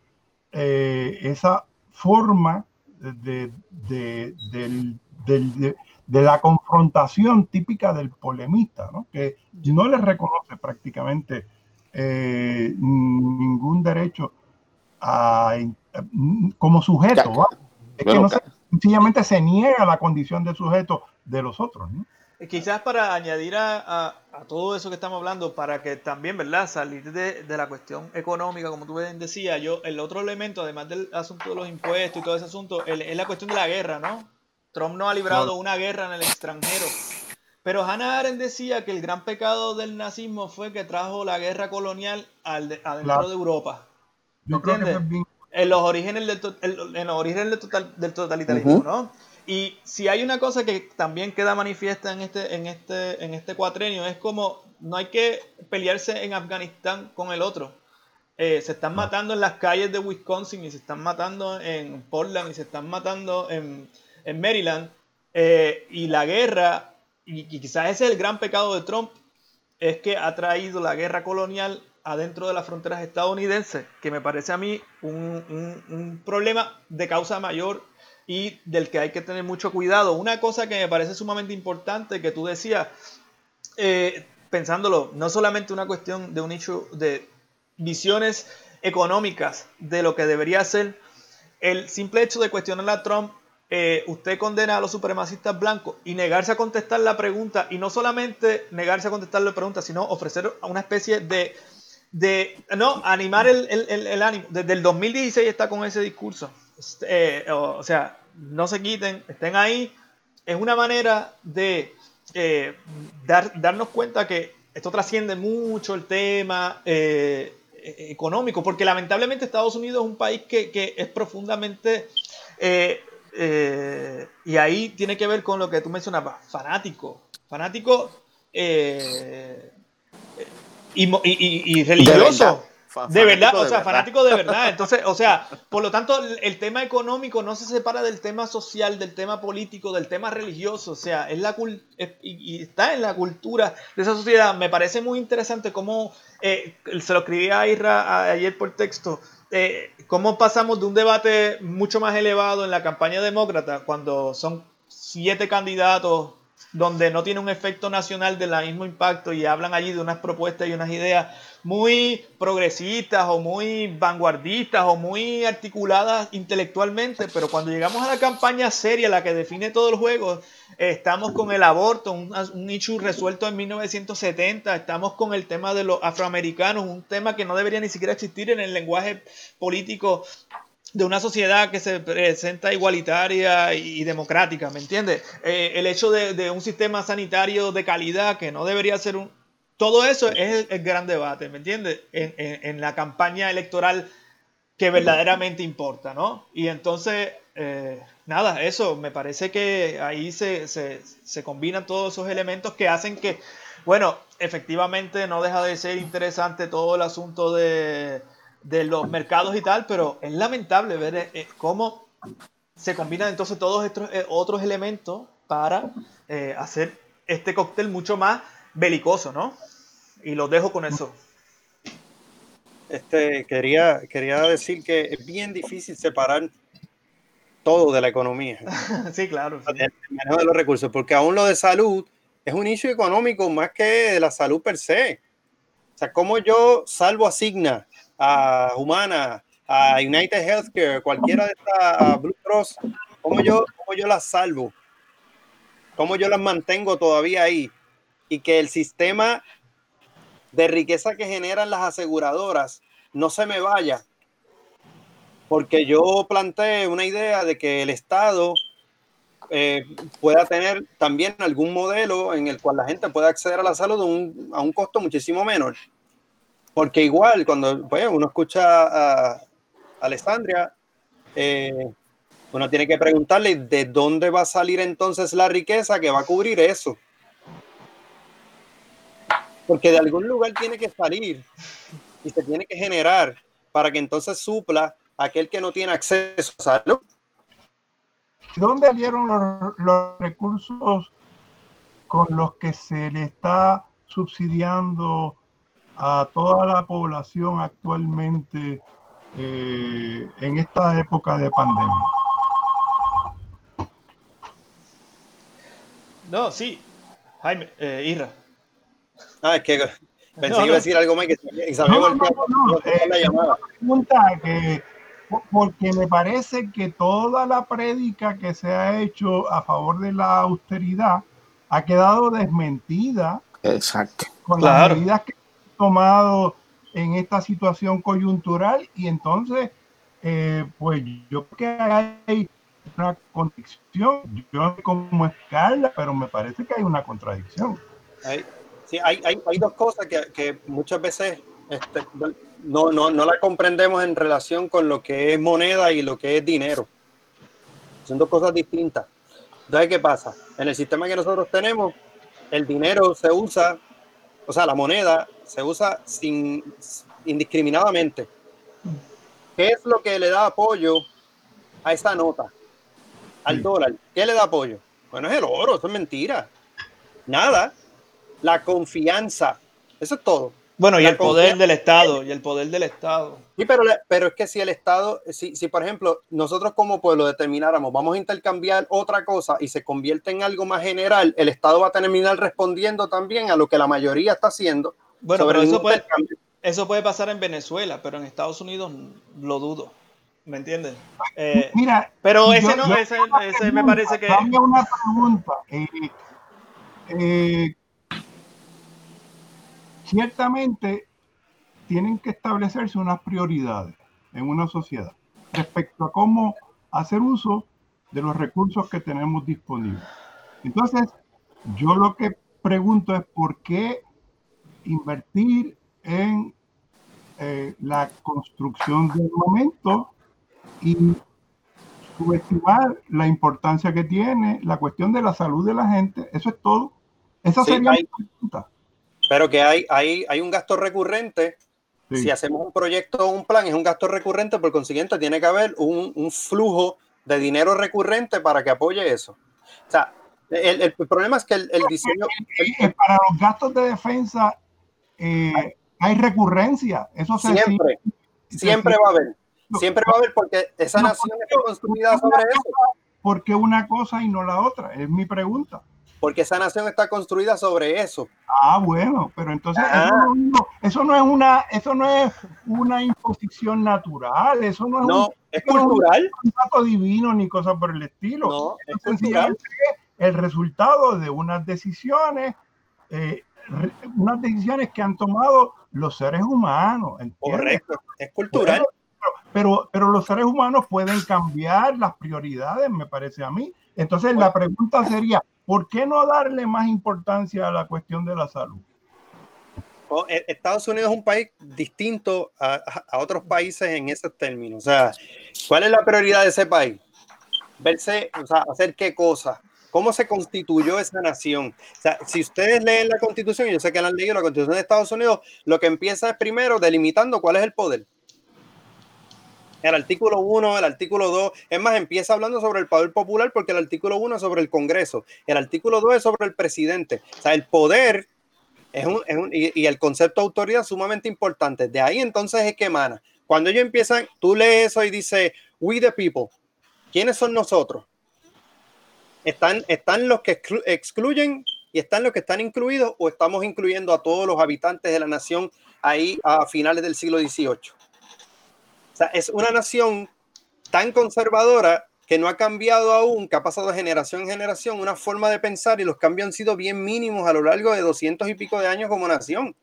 eh, esa forma de, de, de, de, la confrontación típica del polemista, ¿no? que no le reconoce prácticamente eh, ningún derecho como sujeto. Es que no sencillamente se niega la condición de sujeto de los otros. Quizás para añadir a, todo eso que estamos hablando, para que también, ¿verdad? Salir de, la cuestión económica, como tú bien decías, yo, el otro elemento, además del asunto de los impuestos y todo ese asunto, es la cuestión de la guerra, ¿no? Trump no ha librado una guerra en el extranjero. pero Hannah Arendt decía que el gran pecado del nazismo fue que trajo la guerra colonial al adentro de Europa. Yo creo que bien... En los orígenes del, en los orígenes del, total, del totalitarismo, ¿no? Y si hay una cosa que también queda manifiesta en este, en este, en este cuatrenio, es como no hay que pelearse en Afganistán con el otro. Eh, se están matando en las calles de Wisconsin y se están matando en Portland y se están matando en, en Maryland. Eh, y la guerra y, quizás ese es el gran pecado de Trump, es que ha traído la guerra colonial adentro de las fronteras estadounidenses, que me parece a mí un, problema de causa mayor y del que hay que tener mucho cuidado. Una cosa que me parece sumamente importante que tú decías, eh, pensándolo, no solamente una cuestión de un hecho de visiones económicas de lo que debería ser, el simple hecho de cuestionar a Trump eh, usted condena a los supremacistas blancos y negarse a contestar la pregunta, y no solamente negarse a contestar la pregunta, sino ofrecer una especie de, de no, animar el, el, el, ánimo. Desde el 2016 está con ese discurso. Eh, o, sea, no se quiten, estén ahí. Es una manera de eh, dar, darnos cuenta que esto trasciende mucho el tema económico, porque lamentablemente Estados Unidos es un país que, que es profundamente eh, y ahí tiene que ver con lo que tú mencionabas, fanático. Fanático eh, y, religioso. De verdad, o sea, fanático de verdad. Entonces, o sea, por lo tanto, el tema económico no se separa del tema social, del tema político, del tema religioso. O sea, es la y, está en la cultura de esa sociedad. Me parece muy interesante cómo eh, se lo escribí a Ira ayer por texto. Eh, cómo pasamos de un debate mucho más elevado en la campaña demócrata, cuando son siete candidatos donde no tiene un efecto nacional del mismo impacto y hablan allí de unas propuestas y unas ideas muy progresistas o muy vanguardistas o muy articuladas intelectualmente, pero cuando llegamos a la campaña seria, la que define todo el juego, estamos con el aborto, un, un issue resuelto en 1970, estamos con el tema de los afroamericanos, un tema que no debería ni siquiera existir en el lenguaje político de una sociedad que se presenta igualitaria y democrática, ¿me entiendes? Eh, el hecho de, un sistema sanitario de calidad que no debería ser un, todo eso es el, gran debate, ¿me entiendes? En, la campaña electoral que verdaderamente importa, ¿no? Y entonces, eh, nada, eso, me parece que ahí se, combinan todos esos elementos que hacen que, bueno, efectivamente no deja de ser interesante todo el asunto de, los mercados y tal, pero es lamentable ver eh, cómo se combinan entonces todos estos eh, otros elementos para hacer este cóctel mucho más belicoso, ¿no? Y lo dejo con eso. Este, quería, quería decir que es bien difícil separar todo de la economía. sí, claro. El manejo de los recursos, porque aún lo de salud es un issue económico más que de la salud per se. O sea, cómo yo salvo a Signa, a Humana, a United Healthcare, cualquiera de estas, a Blue Cross, cómo yo, cómo yo las salvo, cómo yo las mantengo todavía ahí y que el sistema de riqueza que generan las aseguradoras no se me vaya. Porque yo planteé una idea de que el Estado eh, pueda tener también algún modelo en el cual la gente pueda acceder a la salud a un, costo muchísimo menor. Porque igual cuando pues, uno escucha a Alessandria, eh, uno tiene que preguntarle de dónde va a salir entonces la riqueza que va a cubrir eso. Porque de algún lugar tiene que salir y se tiene que generar para que entonces supla aquel que no tiene acceso a salud. ¿Dónde salieron los, recursos con los que se le está subsidiando a toda la población actualmente eh, en esta época de pandemia? No, sí. Jaime, eh, Irra. Ah, es que pensé que iba a decir algo más que Isabel no, no, la llamada. Pregunta que, porque me parece que toda la prédica que se ha hecho a favor de la austeridad ha quedado desmentida. Exacto. Con las medidas que tomado en esta situación coyuntural y entonces, eh, pues yo creo que hay una contradicción. Yo cómo escala, pero me parece que hay una contradicción. Hay, sí, hay, hay, hay dos cosas que, que muchas veces este, no, no, no la comprendemos en relación con lo que es moneda y lo que es dinero. Son dos cosas distintas. Entonces, ¿qué pasa? En el sistema que nosotros tenemos, el dinero se usa, o sea, la moneda se usa sin, indiscriminadamente. ¿Qué es lo que le da apoyo a esa nota? Al dólar. ¿Qué le da apoyo? Bueno, es el oro, eso es mentira. Nada. La confianza. Eso es todo. Bueno, y La el poder del Estado, y el poder del Estado. Sí, pero, pero es que si el Estado, si, si por ejemplo nosotros como pueblo determináramos, vamos a intercambiar otra cosa y se convierte en algo más general, el Estado va a terminar respondiendo también a lo que la mayoría está haciendo. Bueno, pero eso puede, eso puede pasar en Venezuela, pero en Estados Unidos lo dudo. ¿Me entiendes? Eh, Mira, pero yo- ese no, yo- ese, ese me parece que. Dame una pregunta. Eh, eh, ciertamente tienen que establecerse unas prioridades en una sociedad respecto a cómo hacer uso de los recursos que tenemos disponibles. Entonces, yo lo que pregunto es por qué invertir en eh, la construcción del momento y subestimar la importancia que tiene la cuestión de la salud de la gente. Eso es todo. Esa Sí, sería hay- mi pregunta. Pero que hay, hay, hay un gasto recurrente. Sí. Si hacemos un proyecto o un plan, es un gasto recurrente, por consiguiente tiene que haber un, un flujo de dinero recurrente para que apoye eso. O sea, el, el problema es que el, el diseño, para los gastos de defensa eh, hay recurrencia. Eso se siempre, se- siempre va a haber. Siempre va a haber porque esa No, nación está construida sobre eso. ¿Por qué una cosa y no la otra? Es mi pregunta. Porque esa nación está construida sobre eso. Ah, bueno, pero entonces Ah. eso, no, eso no es una, eso no es una imposición natural, eso no es No, un es cultural. mandato divino ni cosa por el estilo. No, es es el resultado de unas decisiones, eh, unas decisiones que han tomado los seres humanos. ¿entiendes? Correcto, es cultural. Pero, pero los seres humanos pueden cambiar las prioridades, me parece a mí. Entonces la pregunta sería, ¿por qué no darle más importancia a la cuestión de la salud? O- e- Estados Unidos es un país distinto a, a- a otros países en esos términos. O sea, ¿cuál es la prioridad de ese país? Verse, o sea, hacer qué cosa. ¿Cómo se constituyó esa nación? O sea, si ustedes leen la constitución, yo sé que la han leído, la constitución de Estados Unidos, lo que empieza es primero delimitando cuál es el poder. El artículo 1, el artículo 2, es más, empieza hablando sobre el poder popular porque el artículo 1 es sobre el Congreso, el artículo 2 es sobre el presidente. O sea, el poder es un, es un- y, el concepto de autoridad sumamente importante. De ahí entonces es que emana. Cuando ellos empiezan, tú lees eso y dice, we the people. ¿Quiénes son nosotros? Están, están los que exclu- excluyen y están los que están incluidos o estamos incluyendo a todos los habitantes de la nación ahí a finales del siglo XVIII. O sea, es una nación tan conservadora que no ha cambiado aún, que ha pasado de generación en generación una forma de pensar y los cambios han sido bien mínimos a lo largo de doscientos y pico de años como nación.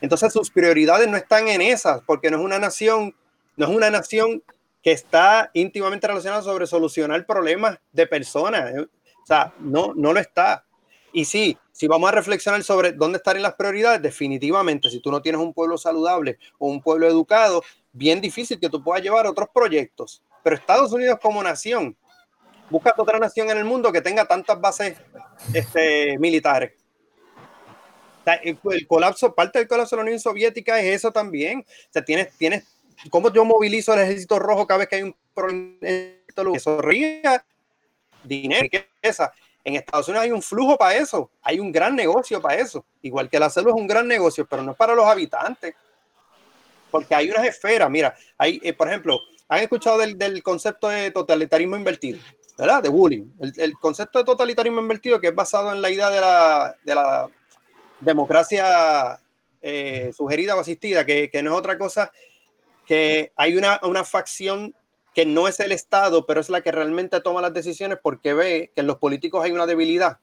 Entonces sus prioridades no están en esas, porque no es una nación, no es una nación que está íntimamente relacionada sobre solucionar problemas de personas. O sea, no, no lo está. Y sí, si vamos a reflexionar sobre dónde están las prioridades, definitivamente, si tú no tienes un pueblo saludable o un pueblo educado, bien difícil que tú puedas llevar otros proyectos. Pero Estados Unidos como nación, busca otra nación en el mundo que tenga tantas bases este, militares. El colapso, parte del colapso de la Unión Soviética es eso también. O sea, tienes, tienes, ¿cómo yo movilizo el ejército rojo cada vez que hay un problema? Eso ría dinero, riqueza. En Estados Unidos hay un flujo para eso, hay un gran negocio para eso. Igual que la salud es un gran negocio, pero no es para los habitantes. Porque hay unas esferas, mira, hay, eh, por ejemplo, han escuchado del, del, concepto de totalitarismo invertido, ¿verdad? De Bullying. El, el, concepto de totalitarismo invertido que es basado en la idea de la, de la democracia eh, sugerida o asistida, que, que, no es otra cosa que hay una, una facción que no es el Estado, pero es la que realmente toma las decisiones porque ve que en los políticos hay una debilidad.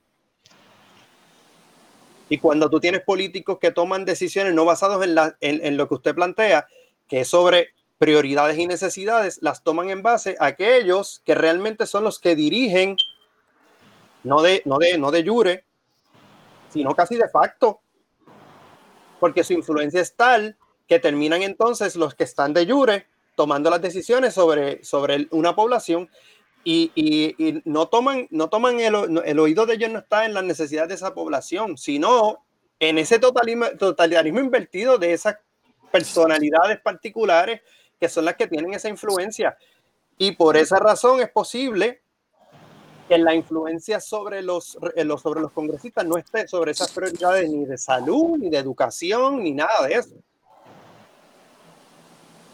Y cuando tú tienes políticos que toman decisiones no basados en, la, en, lo que usted plantea, que es sobre prioridades y necesidades las toman en base a aquellos que realmente son los que dirigen, no de, no de, no de jure, sino casi de facto, porque su influencia es tal que terminan entonces los que están de jure tomando las decisiones sobre, sobre una población y, y, no toman, no toman el, el, oído de ellos no está en las necesidades de esa población, sino en ese totalitarismo, totalitarismo invertido de esas personalidades particulares que son las que tienen esa influencia. Y por esa razón es posible que la influencia sobre los, los, sobre los congresistas no esté sobre esas prioridades ni de salud, ni de educación, ni nada de eso.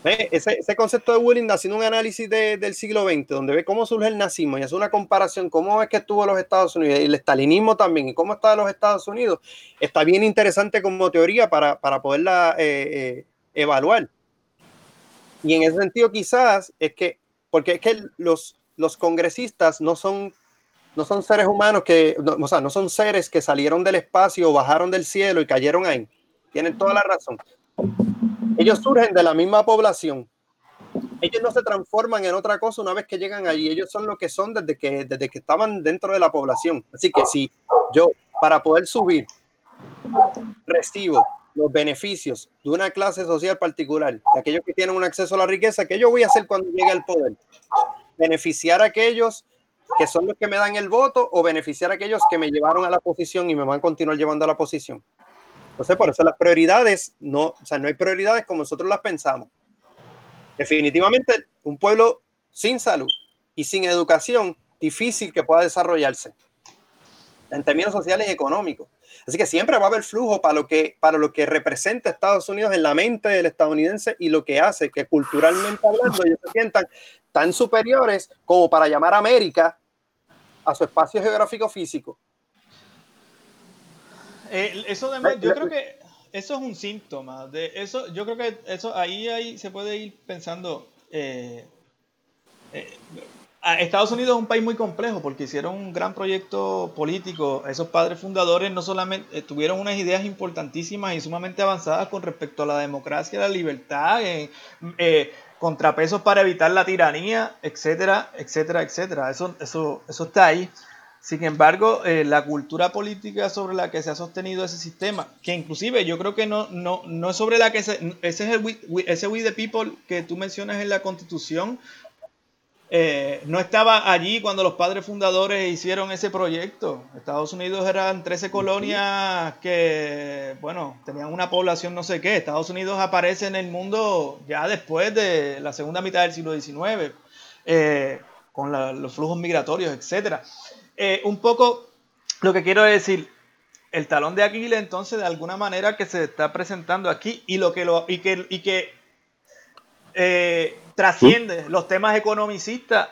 Ese, ese, concepto de Willing haciendo un análisis de, del siglo XX, donde ve cómo surge el nazismo y hace una comparación, cómo es que estuvo los Estados Unidos y el estalinismo también, y cómo está los Estados Unidos, está bien interesante como teoría para, para poderla eh, eh, evaluar. Y en ese sentido quizás es que, porque es que los, los congresistas no son, no son seres humanos que, o sea, no son seres que salieron del espacio bajaron del cielo y cayeron ahí. Tienen toda la razón. Ellos surgen de la misma población. Ellos no se transforman en otra cosa una vez que llegan allí. Ellos son lo que son desde que, desde que estaban dentro de la población. Así que si yo, para poder subir, recibo los beneficios de una clase social particular, de aquellos que tienen un acceso a la riqueza, ¿qué yo voy a hacer cuando llegue al poder? Beneficiar a aquellos que son los que me dan el voto o beneficiar a aquellos que me llevaron a la posición y me van a continuar llevando a la posición. Entonces, por eso las prioridades, no, o sea, no hay prioridades como nosotros las pensamos. Definitivamente, un pueblo sin salud y sin educación, difícil que pueda desarrollarse en términos sociales y económicos. Así que siempre va a haber flujo para lo que, para lo que representa Estados Unidos en la mente del estadounidense y lo que hace que culturalmente hablando se sientan tan superiores como para llamar a América a su espacio geográfico físico. Eh, eso de, yo creo que eso es un síntoma de eso. Yo creo que eso ahí, ahí se puede ir pensando. Eh, eh, Estados Unidos es un país muy complejo porque hicieron un gran proyecto político. Esos padres fundadores no solamente tuvieron unas ideas importantísimas y sumamente avanzadas con respecto a la democracia, la libertad, contrapesos para evitar la tiranía, etcétera, etcétera, etcétera. Eso, eso, eso está ahí. Sin embargo, eh, la cultura política sobre la que se ha sostenido ese sistema, que inclusive yo creo que no, no, no es sobre la que se, ese es el we, ese we the people que tú mencionas en la constitución, eh, no estaba allí cuando los padres fundadores hicieron ese proyecto. Estados Unidos eran 13 colonias que, bueno, tenían una población no sé qué. Estados Unidos aparece en el mundo ya después de la segunda mitad del siglo XIX, eh, con la, los flujos migratorios, etcétera. Eh, un poco lo que quiero decir, el talón de Aquiles entonces de alguna manera que se está presentando aquí y lo que lo y que, y que eh, trasciende los temas economicistas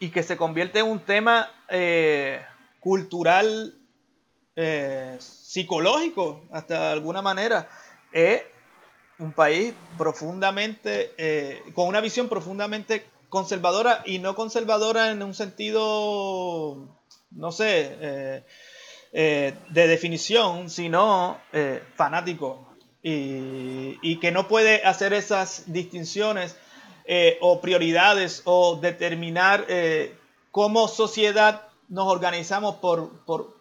y que se convierte en un tema eh, cultural psicológico hasta de alguna manera es un país profundamente con una visión profundamente conservadora y no conservadora en un sentido no sé, eh, eh, de definición, sino eh, fanático. Y, que no puede hacer esas distinciones o prioridades o determinar cómo sociedad nos organizamos por, por,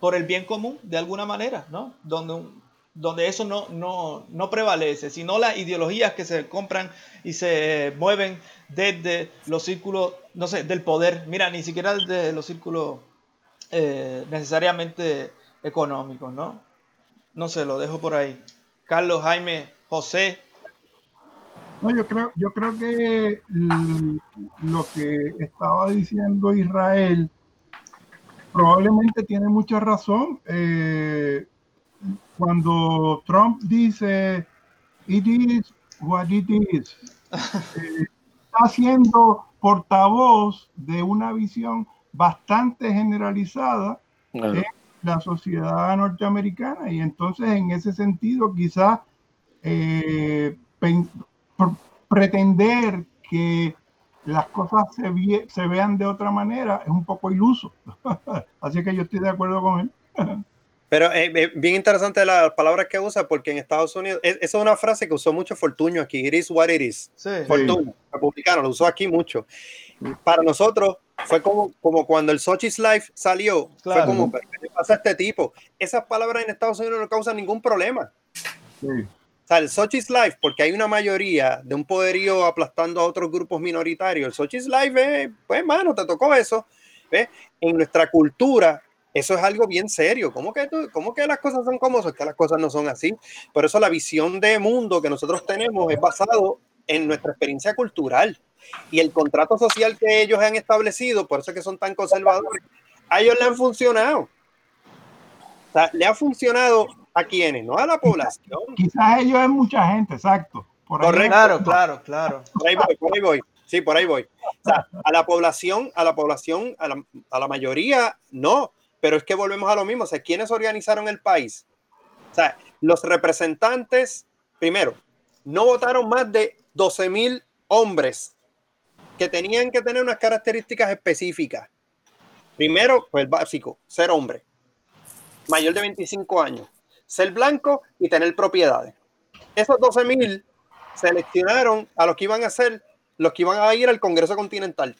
por, el bien común, de alguna manera, ¿no? Donde, donde eso no, no, no prevalece, sino las ideologías que se compran y se mueven desde los círculos, no sé, del poder. Mira, ni siquiera desde los círculos eh, necesariamente económicos, ¿no? No sé, lo dejo por ahí. Carlos, Jaime, José. No, yo creo, yo creo que lo que estaba diciendo Israel probablemente tiene mucha razón. Eh, cuando Trump dice, it is what it is, eh, está siendo portavoz de una visión bastante generalizada en la sociedad norteamericana y entonces en ese sentido quizás eh, pretender que las cosas se, se, vean de otra manera es un poco iluso. Así que yo estoy de acuerdo con él. Pero es eh, bien interesante las palabras que usa, porque en Estados Unidos, esa es una frase que usó mucho Fortuño aquí, it is what it is. Sí. Fortuño, republicano, lo usó aquí mucho. Para nosotros fue como, como cuando el Sochi's Life salió, Claro. fue como, ¿qué le pasa a este tipo? Esas palabras en Estados Unidos no causan ningún problema. Sí. O sea, el Sochi's Life, porque hay una mayoría de un poderío aplastando a otros grupos minoritarios. El Sochi's Life es, pues, mano, te tocó eso. ¿ves? En nuestra cultura, eso es algo bien serio. ¿Cómo que, tú- cómo que las cosas son como son? Es que las cosas no son así. Por eso la visión de mundo que nosotros tenemos es basado en nuestra experiencia cultural y el contrato social que ellos han establecido, por eso es que son tan conservadores, a ellos le han funcionado. O sea, le ha funcionado a quienes, no a la población. Quizás ellos es mucha gente, exacto. Por ahí Correcto. Claro, claro, claro. Por ahí voy, por ahí voy. Sí, por ahí voy. O sea, a la población, a la población, a la, a la mayoría, no. Pero es que volvemos a lo mismo. O sea, ¿quiénes organizaron el país? O sea, los representantes, primero, no votaron más de 12 mil hombres que tenían que tener unas características específicas. Primero, pues básico, ser hombre, mayor de 25 años, ser blanco y tener propiedades. Esos 12 mil seleccionaron a los que iban a ser los que iban a ir al Congreso Continental.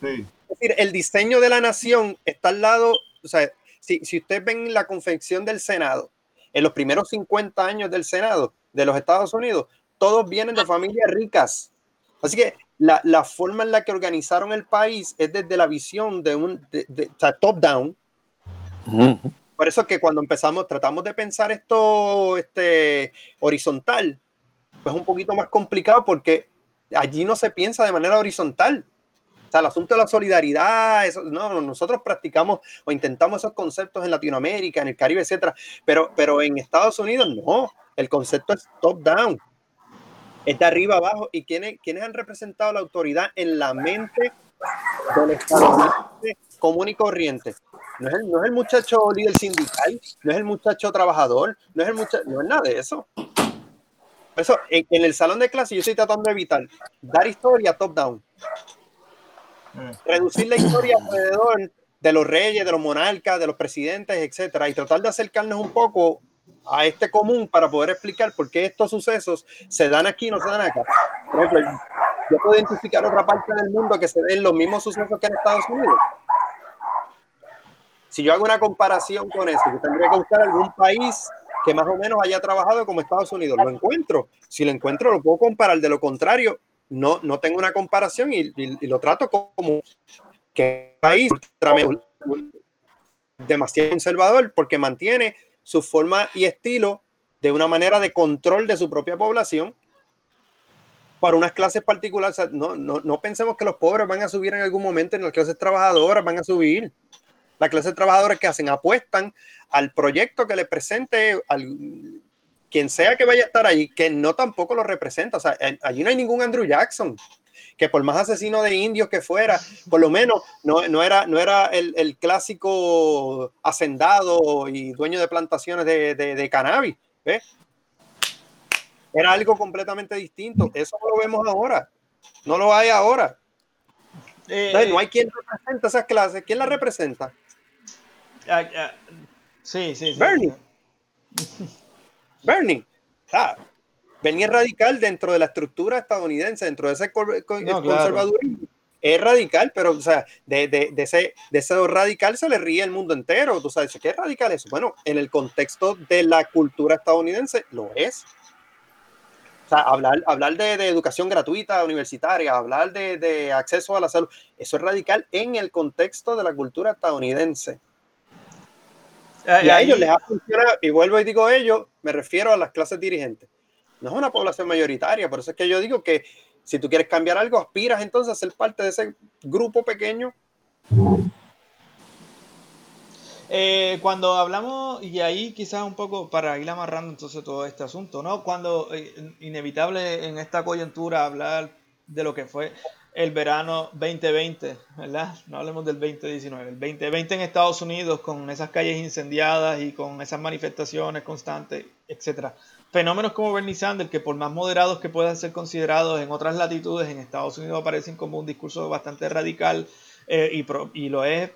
Sí. Es decir, el diseño de la nación está al lado, o sea, si, si ustedes ven la confección del Senado, en los primeros 50 años del Senado de los Estados Unidos, todos vienen de familias ricas. Así que la, la forma en la que organizaron el país es desde la visión de un de- de- top-down. Por eso que cuando empezamos, tratamos de pensar esto este, horizontal, pues es un poquito más complicado porque allí no se piensa de manera horizontal. Sea, el asunto de la solidaridad, eso, no, no, nosotros practicamos o intentamos esos conceptos en Latinoamérica, en el Caribe, etcétera, pero, pero en Estados Unidos no, el concepto es top-down, es de arriba abajo. ¿Y quiénes, quiénes han representado la autoridad en la mente del estadounidense común y corriente? No es, el, no es el muchacho líder sindical, no es el muchacho trabajador, no es el muchacho, no es nada de eso. Eso, en, en el salón de clase yo estoy tratando de evitar dar historia top-down Eh, reducir la historia alrededor de los reyes, de los monarcas, de los presidentes, etcétera, y tratar de acercarnos un poco a este común para poder explicar por qué estos sucesos se dan aquí y no se dan acá. Por ejemplo, yo puedo identificar otra parte del mundo que se den los mismos sucesos que en Estados Unidos. Si yo hago una comparación con eso, tendría que buscar algún país que más o menos haya trabajado como Estados Unidos. Lo encuentro. Si lo encuentro, lo puedo comparar. De lo contrario, no, no tengo una comparación y, y- y lo trato como que país demasiado conservador porque mantiene su forma y estilo de una manera de control de su propia población para unas clases particulares. O sea, no, no, no pensemos que los pobres van a subir en algún momento, en las clases trabajadoras van a subir. Las clases trabajadoras que hacen apuestan al proyecto que le presente al, quien sea que vaya a estar ahí, que no tampoco lo representa. O sea, allí no hay ningún Andrew Jackson, que por más asesino de indios que fuera, por lo menos no, no era, no era el, el clásico hacendado y dueño de plantaciones de, de- de cannabis. ¿ves? Era algo completamente distinto. Eso no lo vemos ahora. No lo hay ahora. Entonces, no hay quien representa esas clases. ¿Quién las representa? ah, sí, sí, sí. Bernie. Bernie. Ah, Bernie es radical dentro de la estructura estadounidense, dentro de ese No, claro. Es radical, pero o sea, de, de, de ese, de ese radical se le ríe el mundo entero. Tú sabes, ¿qué es radical eso? Bueno, en el contexto de la cultura estadounidense lo es. O sea, hablar, hablar de, de educación gratuita universitaria, hablar de, de acceso a la salud, eso es radical en el contexto de la cultura estadounidense. Ah, Y a ellos les ha funcionado, y vuelvo y digo ellos, me refiero a las clases dirigentes. No es una población mayoritaria, por eso es que yo digo que si tú quieres cambiar algo, aspiras entonces a ser parte de ese grupo pequeño. Eh, cuando hablamos, y ahí quizás un poco para ir amarrando entonces todo este asunto, ¿no? Cuando eh, inevitable en esta coyuntura hablar de lo que fue el verano 2020, ¿verdad? No hablemos del 2019, el 2020 en Estados Unidos con esas calles incendiadas y con esas manifestaciones constantes, etcétera. Fenómenos como Bernie Sanders, que por más moderados que puedan ser considerados en otras latitudes, en Estados Unidos aparecen como un discurso bastante radical eh, y, pro- y lo es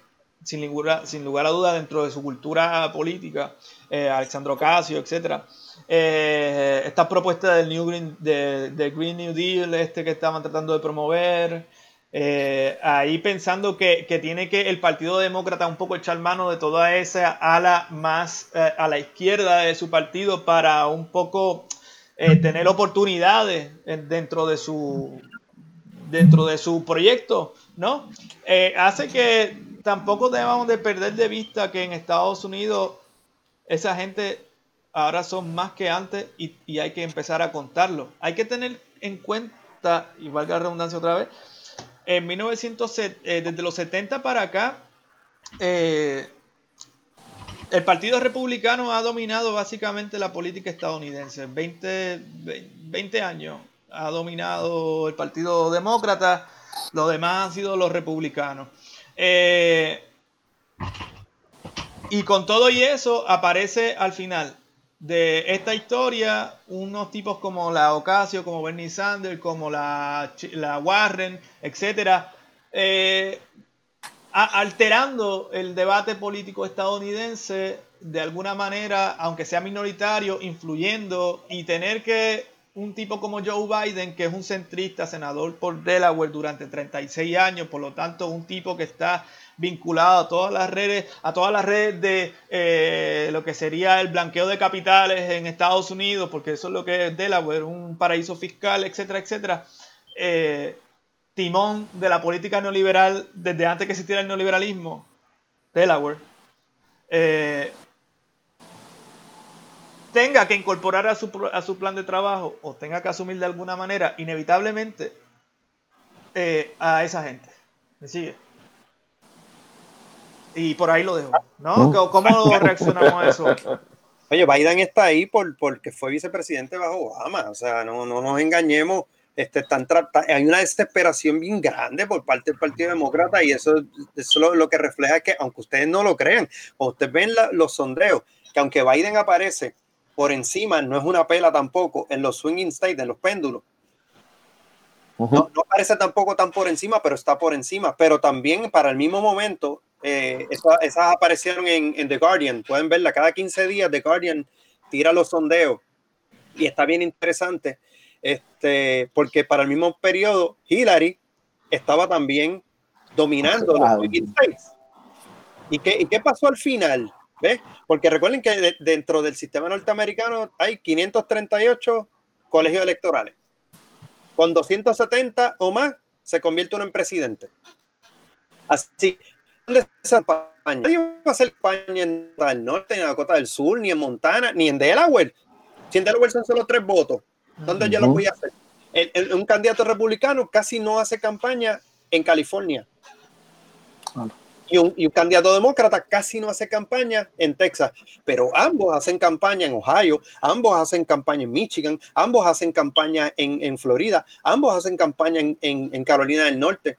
sin, lugar, sin lugar a duda dentro de su cultura política, eh, Alexandro Ocasio, etc. Eh, esta propuesta del New Green, de, Green New Deal, este que estaban tratando de promover, eh, ahí pensando que, que, tiene que el Partido Demócrata un poco echar mano de toda esa ala más eh, a la izquierda de su partido para un poco tener oportunidades dentro de su dentro de su proyecto, ¿no? hace que tampoco debamos de perder de vista que en Estados Unidos esa gente ahora son más que antes y, hay que empezar a contarlo. Hay que tener en cuenta, y valga la redundancia otra vez, en 1900, eh, desde los 70 para acá, eh, el Partido Republicano ha dominado básicamente la política estadounidense. 20, 20 años ha dominado el Partido Demócrata, lo demás han sido los republicanos. Eh, y con todo y eso aparece al final de esta historia unos tipos como la Ocasio, como Bernie Sanders, como la, la Warren, etcétera, eh, alterando el debate político estadounidense de alguna manera, aunque sea minoritario, influyendo y tener que un tipo como Joe Biden, que es un centrista, senador por Delaware durante 36 años, por lo tanto, un tipo que está vinculado a todas las redes, a todas las redes de eh, lo que sería el blanqueo de capitales en Estados Unidos, porque eso es lo que es Delaware, un paraíso fiscal, etcétera, etcétera. Eh, timón de la política neoliberal desde antes que existiera el neoliberalismo, Delaware. Eh, tenga que incorporar a su, a su, plan de trabajo o tenga que asumir de alguna manera, inevitablemente, a esa gente. ¿Me sigue? Y por ahí lo dejo. ¿no? ¿Cómo reaccionamos a eso? Oye, Biden está ahí por, porque fue vicepresidente bajo Obama. O sea, no, no nos engañemos. Este, están hay una desesperación bien grande por parte del Partido Demócrata y eso, eso lo, que refleja que, aunque ustedes no lo crean, o ustedes ven los sondeos, que aunque Biden aparece por encima, no es una pela tampoco en los swinging states, en los péndulos. no, no, parece tampoco tan por encima, pero está por encima. Pero también para el mismo momento, eh, esas, aparecieron en, en, The Guardian. Pueden verla cada 15 días. The Guardian tira los sondeos y está bien interesante. Este, porque para el mismo periodo, Hillary estaba también dominando los swinging states. ¿Y qué, ¿Y qué pasó al final? ¿Ves? Porque recuerden que dentro del sistema norteamericano hay 538 colegios electorales. Con 270 o más se convierte uno en presidente. Así, ¿dónde esa campaña? Nadie va a hacer campaña en el norte, ni en Dakota del Sur, ni en Montana, ni en Delaware. Si en Delaware son solo tres votos, ¿dónde yo lo voy a hacer? un candidato republicano casi no hace campaña en California y un, candidato demócrata casi no hace campaña en Texas, pero ambos hacen campaña en Ohio, ambos hacen campaña en Michigan, ambos hacen campaña en, Florida, ambos hacen campaña en, Carolina del Norte.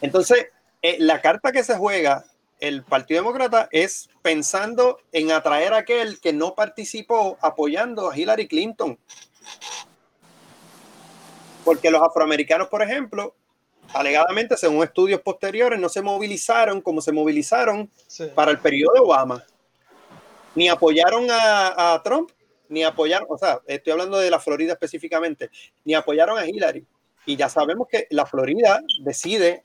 Entonces, eh, la carta que se juega el Partido Demócrata es pensando en atraer a aquel que no participó apoyando a Hillary Clinton. Porque los afroamericanos, por ejemplo, alegadamente, según estudios posteriores, no se movilizaron como se movilizaron para el periodo de Obama. Ni apoyaron a, Trump, ni apoyaron, o sea, estoy hablando de la Florida específicamente, ni apoyaron a Hillary. Y ya sabemos que la Florida decide,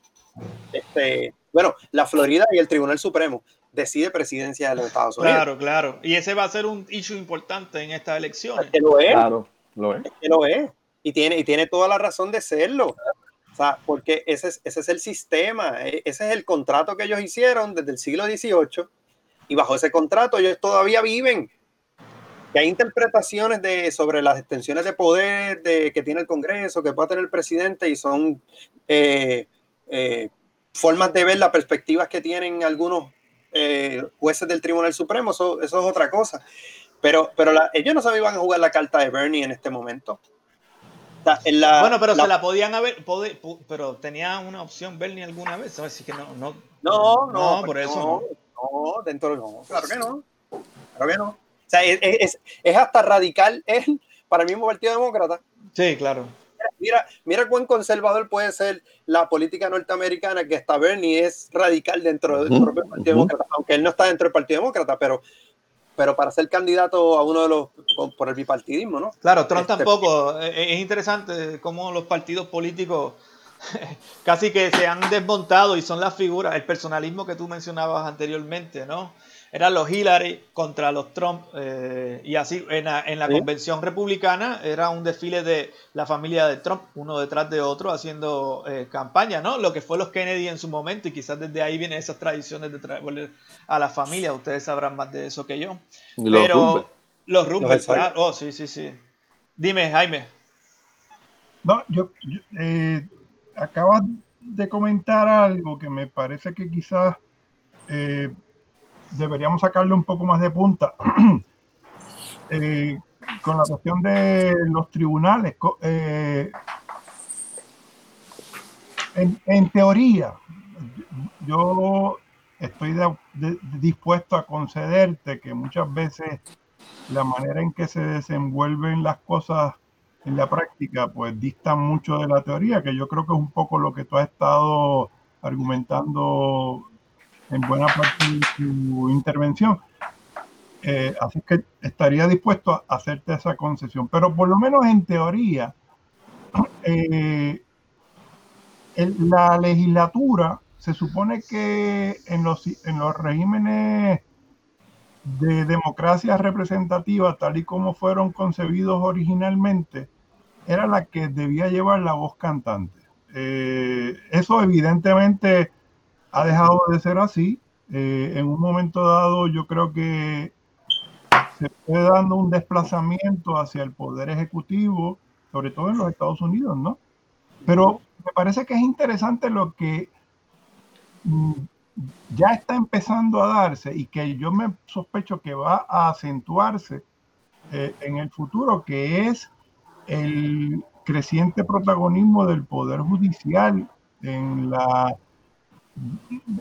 este, bueno, la Florida y el Tribunal Supremo decide presidencia de los Estados Unidos. Claro, claro. Y ese va a ser un issue importante en estas elecciones. que lo es. Claro, lo es. que lo es. Y tiene, y tiene toda la razón de serlo. O sea, porque ese es, ese es el sistema, e, ese es el contrato que ellos hicieron desde el siglo XVIII y bajo ese contrato ellos todavía viven. Y hay interpretaciones de, sobre las extensiones de poder de, que tiene el Congreso, que puede tener el presidente y son eh, eh, formas de ver las perspectivas que tienen algunos eh, jueces del Tribunal Supremo, eso, eso, es otra cosa. Pero, pero ellos no sabían jugar la carta de Bernie en este momento bueno, pero se la podían haber, pero tenía una opción Bernie alguna vez, Así que no, no, no, no, por eso no, no, dentro no, claro que no, claro que no. O sea, es, es, es hasta radical él para el mismo Partido Demócrata. Sí, claro. Mira, mira cuán conservador puede ser la política norteamericana que está Bernie es radical dentro del propio Partido Demócrata, aunque él no está dentro del Partido Demócrata, pero, pero para ser candidato a uno de los por el bipartidismo, ¿no? Claro, Trump este, tampoco. Es interesante cómo los partidos políticos casi que se han desmontado y son las figuras, el personalismo que tú mencionabas anteriormente, ¿no? Eran los Hillary contra los Trump. Eh, y así en la, convención republicana era un desfile de la familia de Trump, uno detrás de otro, haciendo eh, campaña, ¿no? Lo que fue los Kennedy en su momento, y quizás desde ahí vienen esas tradiciones de traer a la familia. Ustedes sabrán más de eso que yo. Pero los Rumble, Oh, sí, sí, sí. Dime, Jaime. No, yo, eh, acabas de comentar algo que me parece que quizás deberíamos sacarle un poco más de punta eh, con la cuestión de los tribunales. Eh, en, teoría, yo estoy dispuesto a concederte que muchas veces la manera en que se desenvuelven las cosas en la práctica, pues distan mucho de la teoría, que yo creo que es un poco lo que tú has estado argumentando en buena parte de su intervención. Eh, así que estaría dispuesto a hacerte esa concesión. Pero por lo menos en teoría, eh, la legislatura se supone que en los, en los regímenes de democracia representativa, tal y como fueron concebidos originalmente, era la que debía llevar la voz cantante. Eh, eso evidentemente ha dejado de ser así. Eh, en un momento dado yo creo que se fue dando un desplazamiento hacia el poder ejecutivo, sobre todo en los Estados Unidos, ¿no? Pero me parece que es interesante lo que mm, ya está empezando a darse y que yo me sospecho que va a acentuarse eh, en el futuro, que es el creciente protagonismo del Poder Judicial en la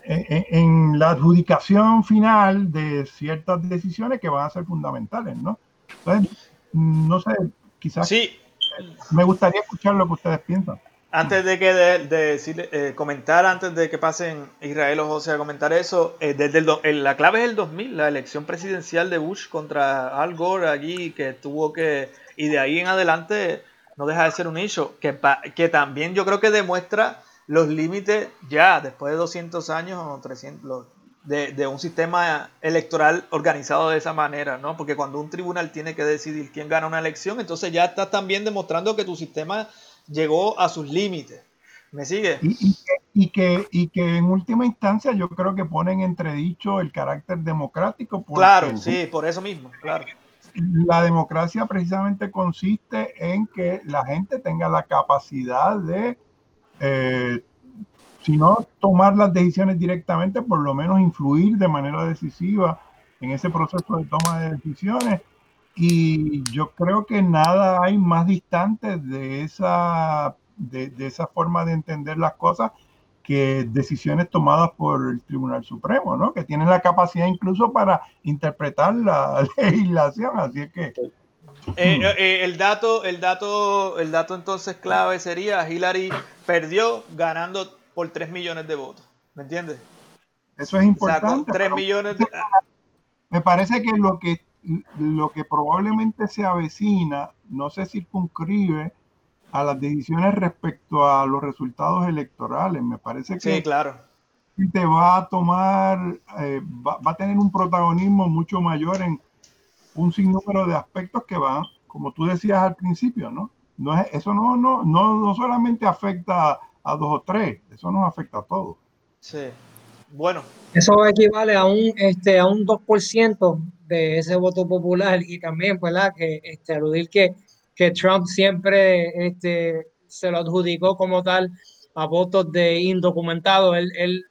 en, la adjudicación final de ciertas decisiones que van a ser fundamentales, ¿no? Entonces, no sé, quizás sí. me gustaría escuchar lo que ustedes piensan. Antes de que de, decir, eh, comentar, antes de que pasen Israel o José a comentar eso, eh, desde el, la clave es el 2000, la elección presidencial de Bush contra Al Gore allí, que tuvo que, y de ahí en adelante no deja de ser un hecho, que, que también yo creo que demuestra los límites ya después de 200 años o 300 de, un sistema electoral organizado de esa manera, ¿no? Porque cuando un tribunal tiene que decidir quién gana una elección, entonces ya estás también demostrando que tu sistema llegó a sus límites. ¿Me sigue? Y, que, y que en última instancia yo creo que ponen entredicho el carácter democrático. Claro, sí, por eso mismo, claro. La democracia precisamente consiste en que la gente tenga la capacidad de eh, si no tomar las decisiones directamente, por lo menos influir de manera decisiva en ese proceso de toma de decisiones. Y yo creo que nada hay más distante de esa, de, esa forma de entender las cosas que decisiones tomadas por el Tribunal Supremo, ¿no? Que tienen la capacidad incluso para interpretar la legislación. Así es que eh, eh, eh, el, dato, el, dato, el dato entonces clave sería Hillary perdió ganando por 3 millones de votos. ¿Me entiendes? Eso es importante. 3 millones Me parece que lo que lo que probablemente se avecina no se circunscribe a las decisiones respecto a los resultados electorales. Me parece que sí, claro. te va a tomar, va, va, a tener un protagonismo mucho mayor en un sinnúmero de aspectos que van, como tú decías al principio, ¿no? no es, eso no, no, no, no solamente afecta a dos o tres, eso nos afecta a todos. Sí. Bueno. Eso equivale a un, este, a un 2% de ese voto popular y también, ¿verdad? Que este, aludir que, que Trump siempre este, se lo adjudicó como tal a votos de indocumentados. Él, él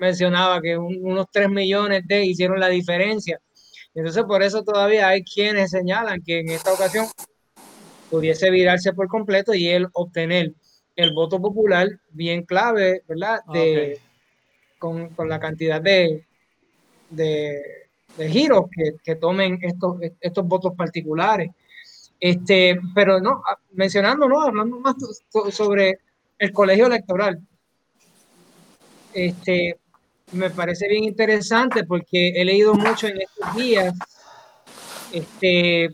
mencionaba que unos 3 millones de hicieron la diferencia entonces por eso todavía hay quienes señalan que en esta ocasión pudiese virarse por completo y él obtener el voto popular bien clave, ¿verdad? De, con, la cantidad de, de, giros que, tomen estos, estos votos particulares. Este, pero no, ah, mencionando, ¿no? Hablando más sobre el colegio electoral. Este, me parece bien interesante porque he leído mucho en estos días este,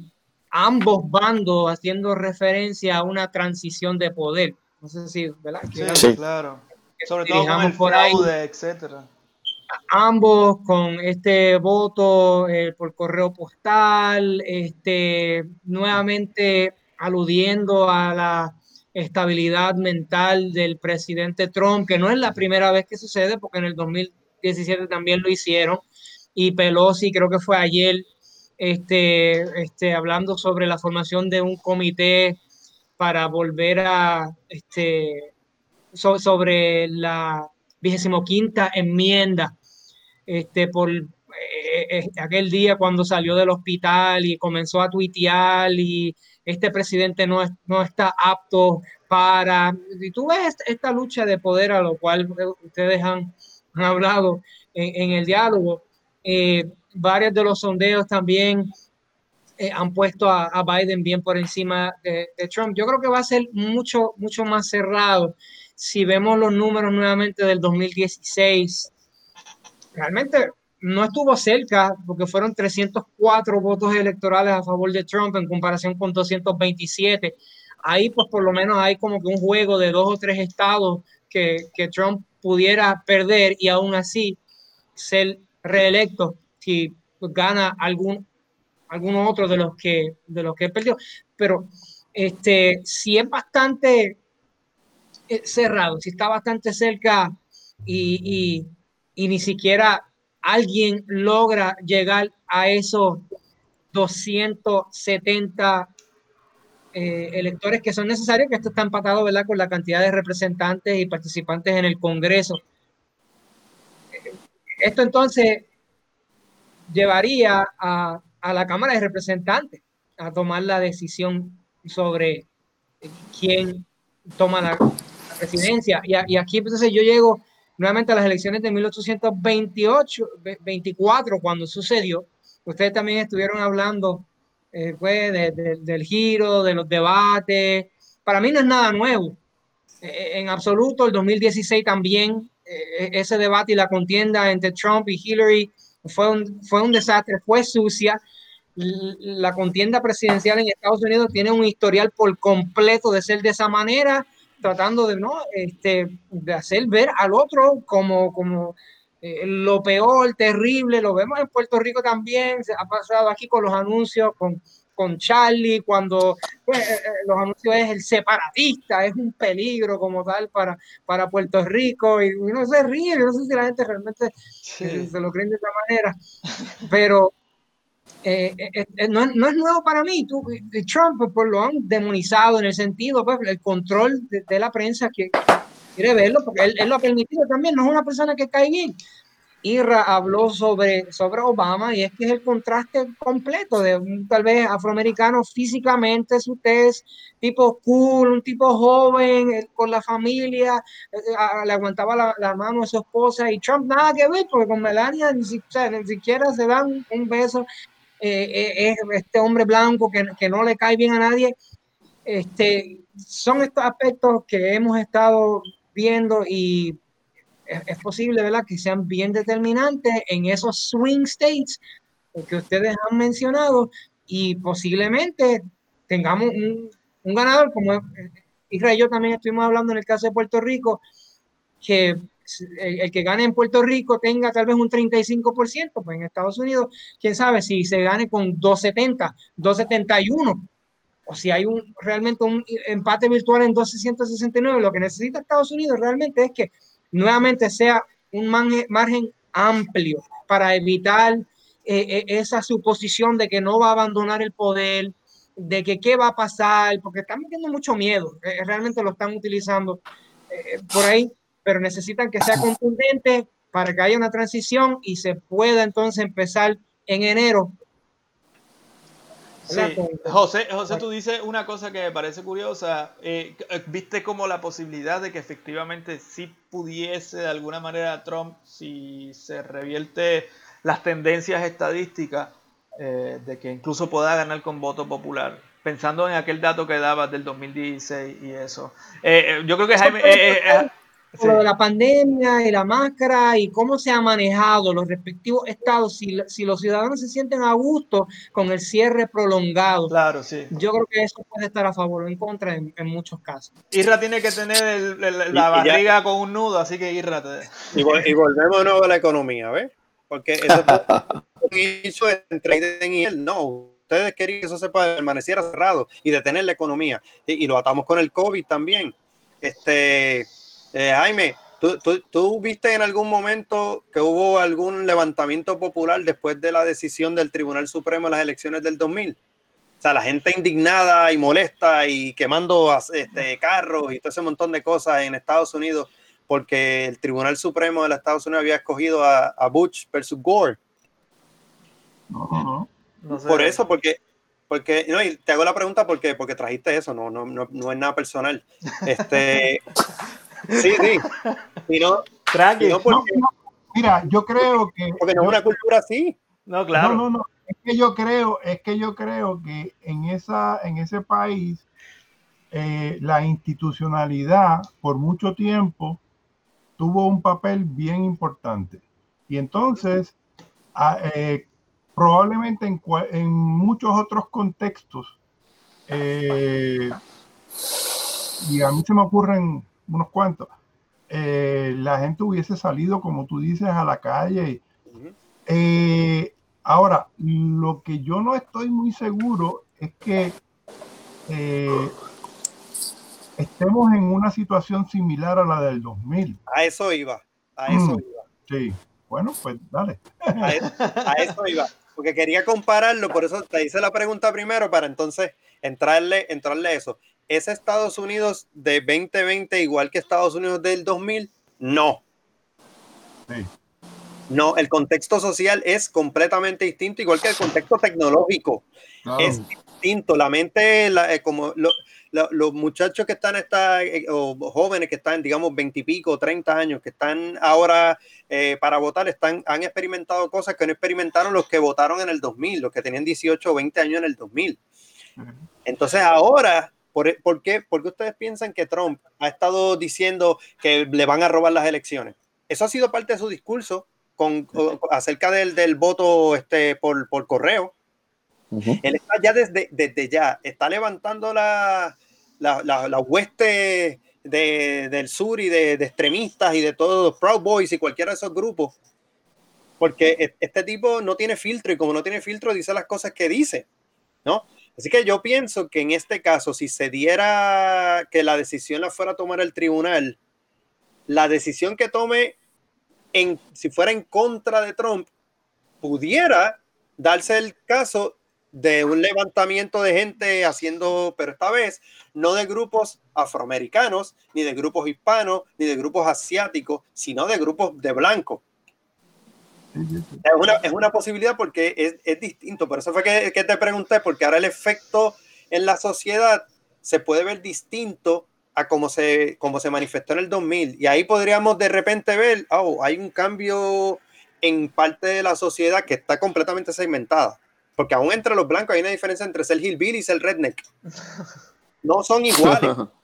ambos bandos haciendo referencia a una transición de poder. No sé si, ¿verdad? Sí, claro. Sobre todo con el fraude, etcétera. Ambos con este voto eh, por correo postal, este, nuevamente aludiendo a la estabilidad mental del presidente Trump, que no es la primera vez que sucede, porque en el 2017 también lo hicieron, y Pelosi creo que fue ayer este, este, hablando sobre la formación de un comité para volver a, este, sobre la vigésimo quinta enmienda, este, por eh, eh, aquel día cuando salió del hospital y comenzó a tuitear y este presidente no, no está apto para... Y tú ves esta lucha de poder a lo cual ustedes han, hablado en, el diálogo. Eh, varios de los sondeos también eh, han puesto a, Biden bien por encima de, Trump. Yo creo que va a ser mucho, mucho más cerrado si vemos los números nuevamente del 2016. Realmente no estuvo cerca porque fueron 304 votos electorales a favor de Trump en comparación con 227. Ahí pues por lo menos hay como que un juego de dos o tres estados que, que Trump pudiera perder y aún así ser reelecto si gana algún, alguno otro de los que de los que perdió. Pero este, si es bastante eh, cerrado, si está bastante cerca y, ni siquiera alguien logra llegar a esos 270 eh, electores que son necesarios, que esto está empatado ¿verdad? con la cantidad de representantes y participantes en el Congreso. Esto entonces llevaría a, la Cámara de Representantes a tomar la decisión sobre quién toma la, presidencia. Y, aquí entonces yo llego nuevamente a las elecciones de 1828, 24, cuando sucedió. Ustedes también estuvieron hablando eh, pues, del giro, de los debates. Para mí no es nada nuevo. Eh, en absoluto, el 2016 también, eh, ese debate y la contienda entre Trump y Hillary fue un, fue un desastre, fue sucia. La contienda presidencial en Estados Unidos tiene un historial por completo de ser de esa manera, tratando de, ¿no? este, de hacer ver al otro como, como eh, lo peor, terrible. Lo vemos en Puerto Rico también, se ha pasado aquí con los anuncios, con con Charlie, cuando pues, eh, eh, los anuncios es el separatista, es un peligro como tal para, para Puerto Rico, y uno se ríe, no sé si la gente realmente eh, se lo cree de esa manera, pero no, no, es nuevo para mí. Tú, Trump pues, lo han demonizado en el sentido, pues, el control de, la prensa que quiere verlo, porque él, él, lo ha permitido también, no es una persona que cae bien, Irra habló sobre, sobre Obama y es que es el contraste completo de un tal vez afroamericano físicamente, su test, tipo cool, un tipo joven, eh, con la familia, eh, le aguantaba la, mano a su esposa y Trump nada que ver, porque con Melania ni, siquiera se dan un beso. Eh, es este hombre blanco que, que no le cae bien a nadie. Este, son estos aspectos que hemos estado viendo y es, posible, ¿verdad?, que sean bien determinantes en esos swing states que ustedes han mencionado y posiblemente tengamos un, un ganador, como Israel y yo también estuvimos hablando en el caso de Puerto Rico, que el, que gane en Puerto Rico tenga tal vez un 35%, pues en Estados Unidos, quién sabe si se gane con 270, 271, o si hay un, realmente un empate virtual en 269, lo que necesita Estados Unidos realmente es que nuevamente sea un margen amplio para evitar eh, eh, esa suposición de que no va a abandonar el poder, de que qué va a pasar, porque están metiendo mucho miedo, eh, realmente lo están utilizando por ahí, pero necesitan que sea contundente para que haya una transición y se pueda entonces empezar en enero Sí. José, José, tú dices una cosa que me parece curiosa. Eh, eh, ¿Viste como la posibilidad de que efectivamente sí pudiese de alguna manera Trump, si se revierte las tendencias estadísticas, eh, de que incluso pueda ganar con voto popular? pensando en aquel dato que dabas del 2016 y eso. Eh, yo creo que Jaime... Eh, lo de la pandemia y la máscara y cómo se ha manejado los respectivos estados, si, si, los ciudadanos se sienten a gusto con el cierre prolongado. Claro, sí. Yo creo que eso puede estar a favor o en contra en, muchos casos. Irra tiene que tener la barriga con un nudo, así que Irra. Y, volvemos de nuevo a la economía, ¿ves? Porque eso hizo entre y él, no. Ustedes querían que eso se permaneciera cerrado y detener la economía. Y, y lo atamos con el COVID también. Este eh, Jaime, ¿tú, viste en algún momento que hubo algún levantamiento popular después de la decisión del Tribunal Supremo en las elecciones del 2000? O sea, la gente indignada y molesta y quemando este, carros y todo ese montón de cosas en Estados Unidos porque el Tribunal Supremo de los Estados Unidos había escogido a, a Bush versus Gore. No, no, Por eso, porque porque no, y te hago la pregunta porque porque trajiste eso, no no no, no es nada personal. Este Sí, sí. Y no, mira, yo creo que. Porque no es una cultura así. No, claro. No, no, no. Es que yo creo, es que yo creo que en esa, en ese país, eh, la institucionalidad por mucho tiempo tuvo un papel bien importante. Y entonces, eh, probablemente en, en, muchos otros contextos, eh, y a mí se me ocurren unos cuantos, eh, la gente hubiese salido, como tú dices, a la calle. Eh, ahora, lo que yo no estoy muy seguro es que eh, estemos en una situación similar a la del 2000. A eso iba, a eso mm, iba. Sí, bueno, pues dale. A, eso iba, porque quería compararlo, por eso te hice la pregunta primero para entonces entrarle, entrarle a eso. ¿Es Estados Unidos de 2020 igual que Estados Unidos del 2000? No. No, el contexto social es completamente distinto, igual que el contexto tecnológico. Es distinto. La mente, eh, como los muchachos que están, esta, eh, o jóvenes que están, digamos, 20 y pico, 30 años, que están ahora eh, para votar, están, han experimentado cosas que no experimentaron los que votaron en el 2000, los que tenían 18 o 20 años en el 2000. Entonces ahora ¿Por, qué? Porque ustedes piensan que Trump ha estado diciendo que le van a robar las elecciones. Eso ha sido parte de su discurso con, acerca del, del, voto este, por, por correo. Él está ya desde, desde ya, está levantando la, la, la, hueste de, del sur y de, de, extremistas y de todos los Proud Boys y cualquiera de esos grupos. Porque e, este tipo no tiene filtro y como no tiene filtro dice las cosas que dice, ¿no? Así que yo pienso que en este caso, si se diera que la decisión la fuera a tomar el tribunal, la decisión que tome, en, si fuera en contra de Trump, pudiera darse el caso de un levantamiento de gente haciendo, pero esta vez no de grupos afroamericanos, ni de grupos hispanos, ni de grupos asiáticos, sino de grupos de blancos. Es una, es una posibilidad porque es, es, distinto. Por eso fue que, te pregunté, porque ahora el efecto en la sociedad se puede ver distinto a cómo se, cómo se manifestó en el 2000. Y ahí podríamos de repente ver, oh, hay un cambio en parte de la sociedad que está completamente segmentada. Porque aún entre los blancos hay una diferencia entre ser hillbilly y ser redneck. No son iguales.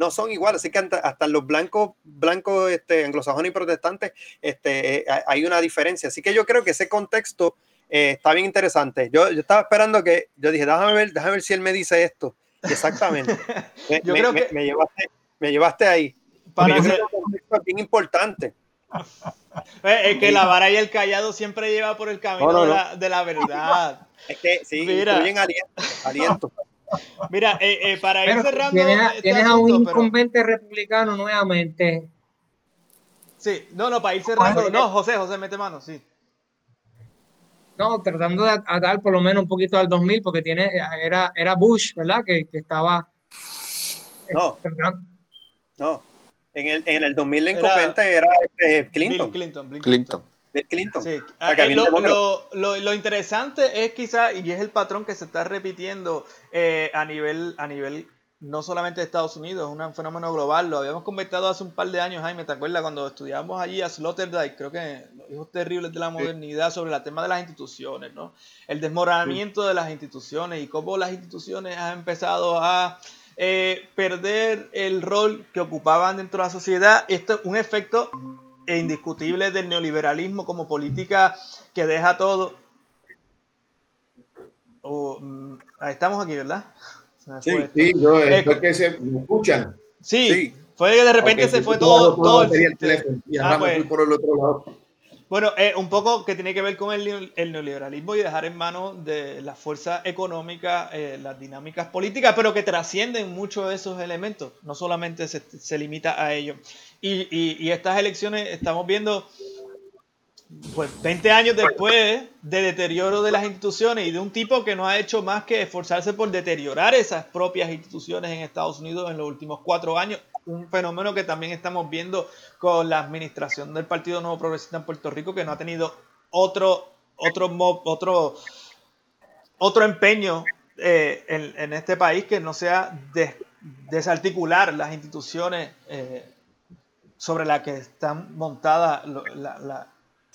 no son iguales. Así que hasta los blancos, blancos este, anglosajones y protestantes, este, eh, hay una diferencia. Así que yo creo que ese contexto eh, está bien interesante. Yo, yo, estaba esperando que, yo dije, déjame ver, déjame ver si él me dice esto. Exactamente. me, yo creo que... me, llevaste, me llevaste ahí. Para es bien importante. Eh, es que la vara y el callado siempre lleva por el camino De, la, de, la, verdad. Es que sí, Mira. aliento. aliento. Mira, eh, eh, para ir cerrando. Tienes, a, un incumbente republicano nuevamente. Sí, no, no, para ir cerrando. No, José, José, mete mano, sí. No, tratando de atar por lo menos un poquito al 2000, porque tiene, era, era Bush, ¿verdad? Que, que estaba. No. No. En el, en el 2000 el incumbente era, este, Clinton. Clinton. Clinton Clinton. Sí. Lo, lo, lo, interesante es quizá, y es el patrón que se está repitiendo eh, a, nivel, a nivel no solamente de Estados Unidos, es un fenómeno global. Lo habíamos comentado hace un par de años, Jaime, ¿te acuerdas? Cuando estudiamos allí a Sloterdijk, creo que los hijos terribles de la modernidad sobre el tema de las instituciones, ¿no? El desmoronamiento de las instituciones y cómo las instituciones han empezado a eh, perder el rol que ocupaban dentro de la sociedad. Esto es un efecto indiscutible del neoliberalismo como política que deja todo. Oh, mm, estamos aquí, ¿verdad? Sí, sí, yo, eh, que se me escuchan. Sí, fue que de repente se fue todo, todo, el, teléfono y ah, pues. por el otro lado. Bueno, eh, un poco que tiene que ver con el, el, neoliberalismo y dejar en manos de la fuerza económica eh, las dinámicas políticas, pero que trascienden mucho de esos elementos, no solamente se, se limita a ello. Y, y, y, estas elecciones estamos viendo pues 20 años después de deterioro de las instituciones y de un tipo que no ha hecho más que esforzarse por deteriorar esas propias instituciones en Estados Unidos en los últimos cuatro años, un fenómeno que también estamos viendo con la administración del Partido Nuevo Progresista en Puerto Rico, que no ha tenido otro, otro, otro, otro empeño eh, en, este país que no sea desarticular las instituciones eh, sobre las que están montadas la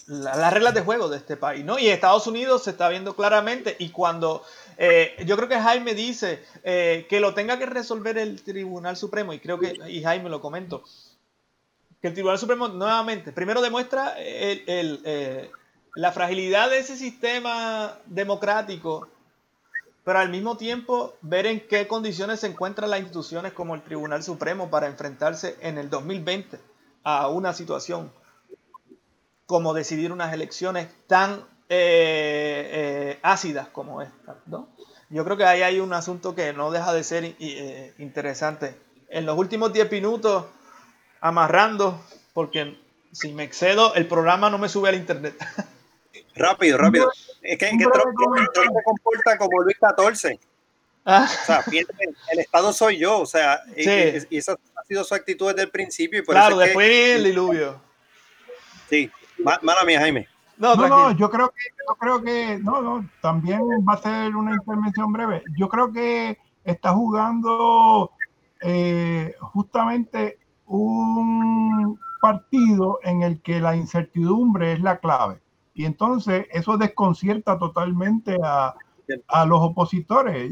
las reglas de juego de este país, ¿no? Y Estados Unidos se está viendo claramente y cuando eh, yo creo que Jaime dice eh, que lo tenga que resolver el Tribunal Supremo, y creo que, y Jaime lo comento, que el Tribunal Supremo nuevamente, primero demuestra eh, la fragilidad de ese sistema democrático, pero al mismo tiempo ver en qué condiciones se encuentran las instituciones como el Tribunal Supremo para enfrentarse en el 2020 a una situación como decidir unas elecciones tan eh, eh, ácidas como esta. ¿no? Yo creo que ahí hay un asunto que no deja de ser eh, interesante. En los últimos 10 minutos, amarrando, porque si me excedo, el programa no me sube al internet. Rápido, rápido. Es que, Trump, se comporta como Luis XIV. Ah. O sea, el Estado soy yo, o sea, y, esa ha sido su actitud desde el principio. Y por claro, después el diluvio. Sí, Mala mía, Jaime. No, no, yo creo que, yo creo que, no, no, también va a ser una intervención breve. Yo creo que está jugando eh, justamente un partido en el que la incertidumbre es la clave. Y entonces eso desconcierta totalmente a, a los opositores.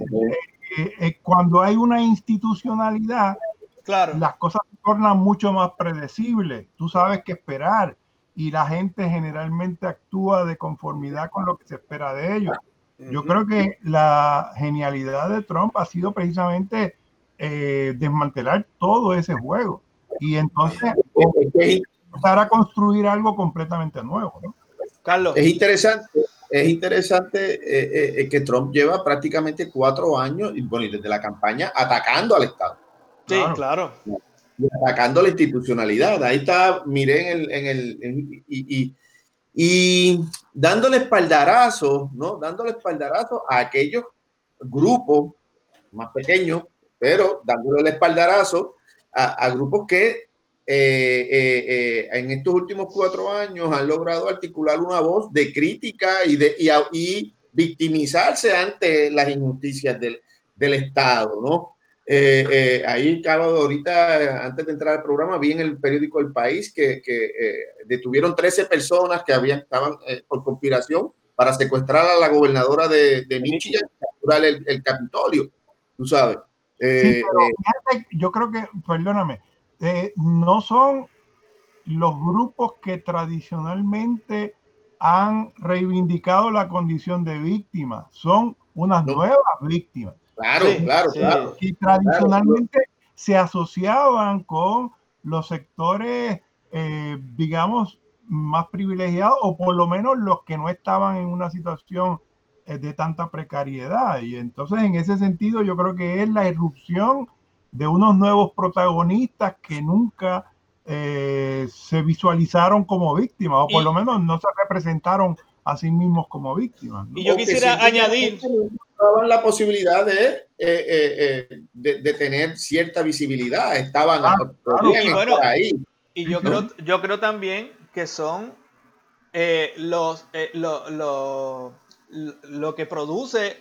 Eh, eh, cuando hay una institucionalidad, claro. las cosas se tornan mucho más predecibles. Tú sabes qué esperar y la gente generalmente actúa de conformidad con lo que se espera de ellos. Yo creo que la genialidad de Trump ha sido precisamente eh, desmantelar todo ese juego y entonces empezar a construir algo completamente nuevo. ¿no? Carlos. Es interesante, es interesante eh, eh, que Trump lleva prácticamente cuatro años, y bueno, desde la campaña, atacando al Estado. Sí, claro atacando la institucionalidad. Ahí está, miren, en el, y, y, dándole espaldarazo, ¿no? Dándole espaldarazo a aquellos grupos más pequeños, pero dándole el espaldarazo a, grupos que eh, eh, eh, en estos últimos cuatro años han logrado articular una voz de crítica y, de, y, victimizarse ante las injusticias del, del Estado, ¿no? Eh, eh, ahí, claro, ahorita, antes de entrar al programa, vi en el periódico El País que, que eh, detuvieron 13 personas que habían, estaban por conspiración para secuestrar a la gobernadora de, de Michigan y capturar el, el, Capitolio, tú sabes. yo creo que, perdóname, no son los grupos que tradicionalmente han reivindicado la condición de víctima, son unas nuevas víctimas. Claro, claro, claro. Y tradicionalmente se asociaban con los sectores, eh, digamos, más privilegiados o por lo menos los que no estaban en una situación eh, de tanta precariedad. Y entonces en ese sentido yo creo que es la irrupción de unos nuevos protagonistas que nunca eh, se visualizaron como víctimas o por lo menos no se representaron a sí mismos como víctimas. Y yo quisiera añadir la posibilidad de, eh, eh, eh, de, tener cierta visibilidad, estaban ah, ahí. Y yo creo, yo creo también que son los, lo, lo, lo, que produce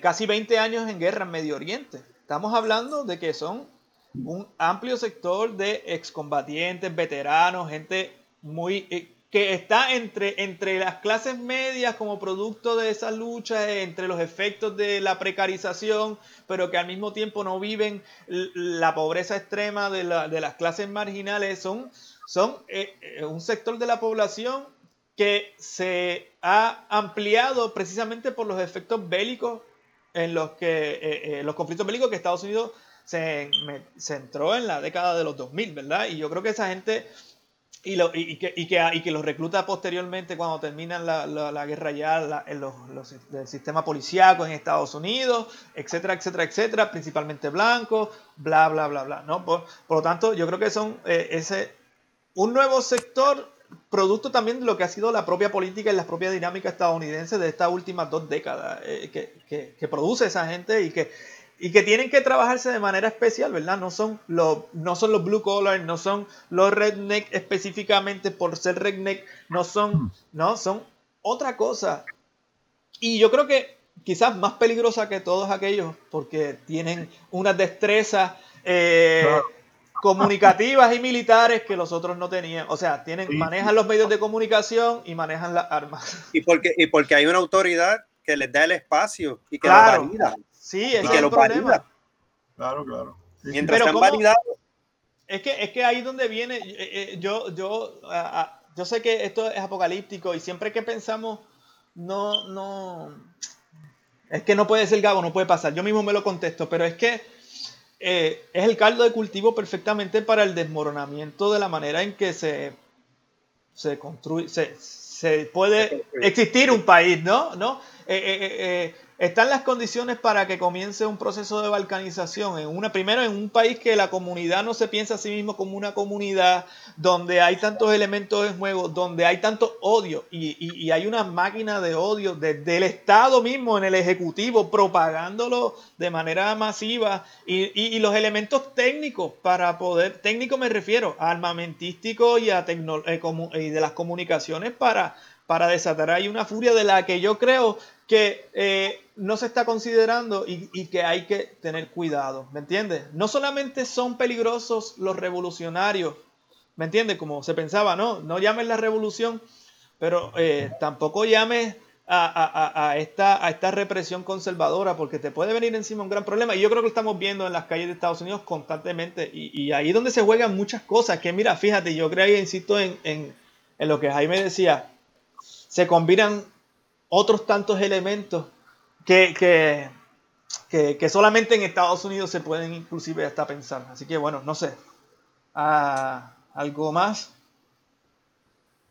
casi 20 años en guerra en Medio Oriente. Estamos hablando de que son un amplio sector de excombatientes, veteranos, gente muy que está entre, entre las clases medias como producto de esa lucha, entre los efectos de la precarización, pero que al mismo tiempo no viven la pobreza extrema de, las clases marginales, son, son eh, eh, un sector de la población que se ha ampliado precisamente por los efectos bélicos en los que los conflictos bélicos que Estados Unidos se, centró en la década de los 2000, ¿verdad? Y yo creo que esa gente y, lo, y, que, y, que, los recluta posteriormente cuando terminan la, guerra ya en los, los, del sistema policíaco en Estados Unidos, etcétera, etcétera, etcétera, principalmente blancos, bla, bla, bla, bla. ¿no? Por, lo tanto, yo creo que son eh, ese, un nuevo sector producto también de lo que ha sido la propia política y la propia dinámica estadounidense de estas últimas dos décadas eh, que, produce esa gente y que y que tienen que trabajarse de manera especial, ¿verdad? No son los, no son los blue collar, no son los redneck específicamente por ser redneck, no son, mm. no, son otra cosa. Y yo creo que quizás más peligrosa que todos aquellos, porque tienen unas destrezas eh, comunicativas y militares que los otros no tenían. O sea, tienen, manejan los medios de comunicación y manejan las armas. Y porque, y porque hay una autoridad que les da el espacio y que claro. lo valida. Sí, ese es el problema. Claro, claro. Mientras sean validados. Es que, es que ahí donde viene, eh, eh, yo, yo, yo sé que esto es apocalíptico y siempre que pensamos, no, no, es que no puede ser Gabo, no puede pasar. Yo mismo me lo contesto, pero es que eh, es el caldo de cultivo perfectamente para el desmoronamiento de la manera en que se, se construye, se, se puede existir un país, ¿no? ¿No? Están las condiciones para que comience un proceso de balcanización. En una, primero, en un país que la comunidad no se piensa a sí mismo como una comunidad, donde hay tantos elementos en juego, donde hay tanto odio y, y, hay una máquina de odio desde el Estado mismo, en el Ejecutivo, propagándolo de manera masiva y, y los elementos técnicos para poder, técnico me refiero, armamentístico y, a eh, y de las comunicaciones para para desatar ahí una furia de la que yo creo que eh, no se está considerando y, que hay que tener cuidado, ¿me entiendes? No solamente son peligrosos los revolucionarios, ¿me entiendes? Como se pensaba, no, no llames la revolución, pero eh, tampoco llames a, esta, represión conservadora, porque te puede venir encima un gran problema. Y yo creo que lo estamos viendo en las calles de Estados Unidos constantemente, y, ahí es donde se juegan muchas cosas, que mira, fíjate, yo creo que insisto en, en lo que Jaime decía, se combinan otros tantos elementos que, que, solamente en Estados Unidos se pueden inclusive hasta pensar. Así que bueno, no sé. Ah, ¿Algo más?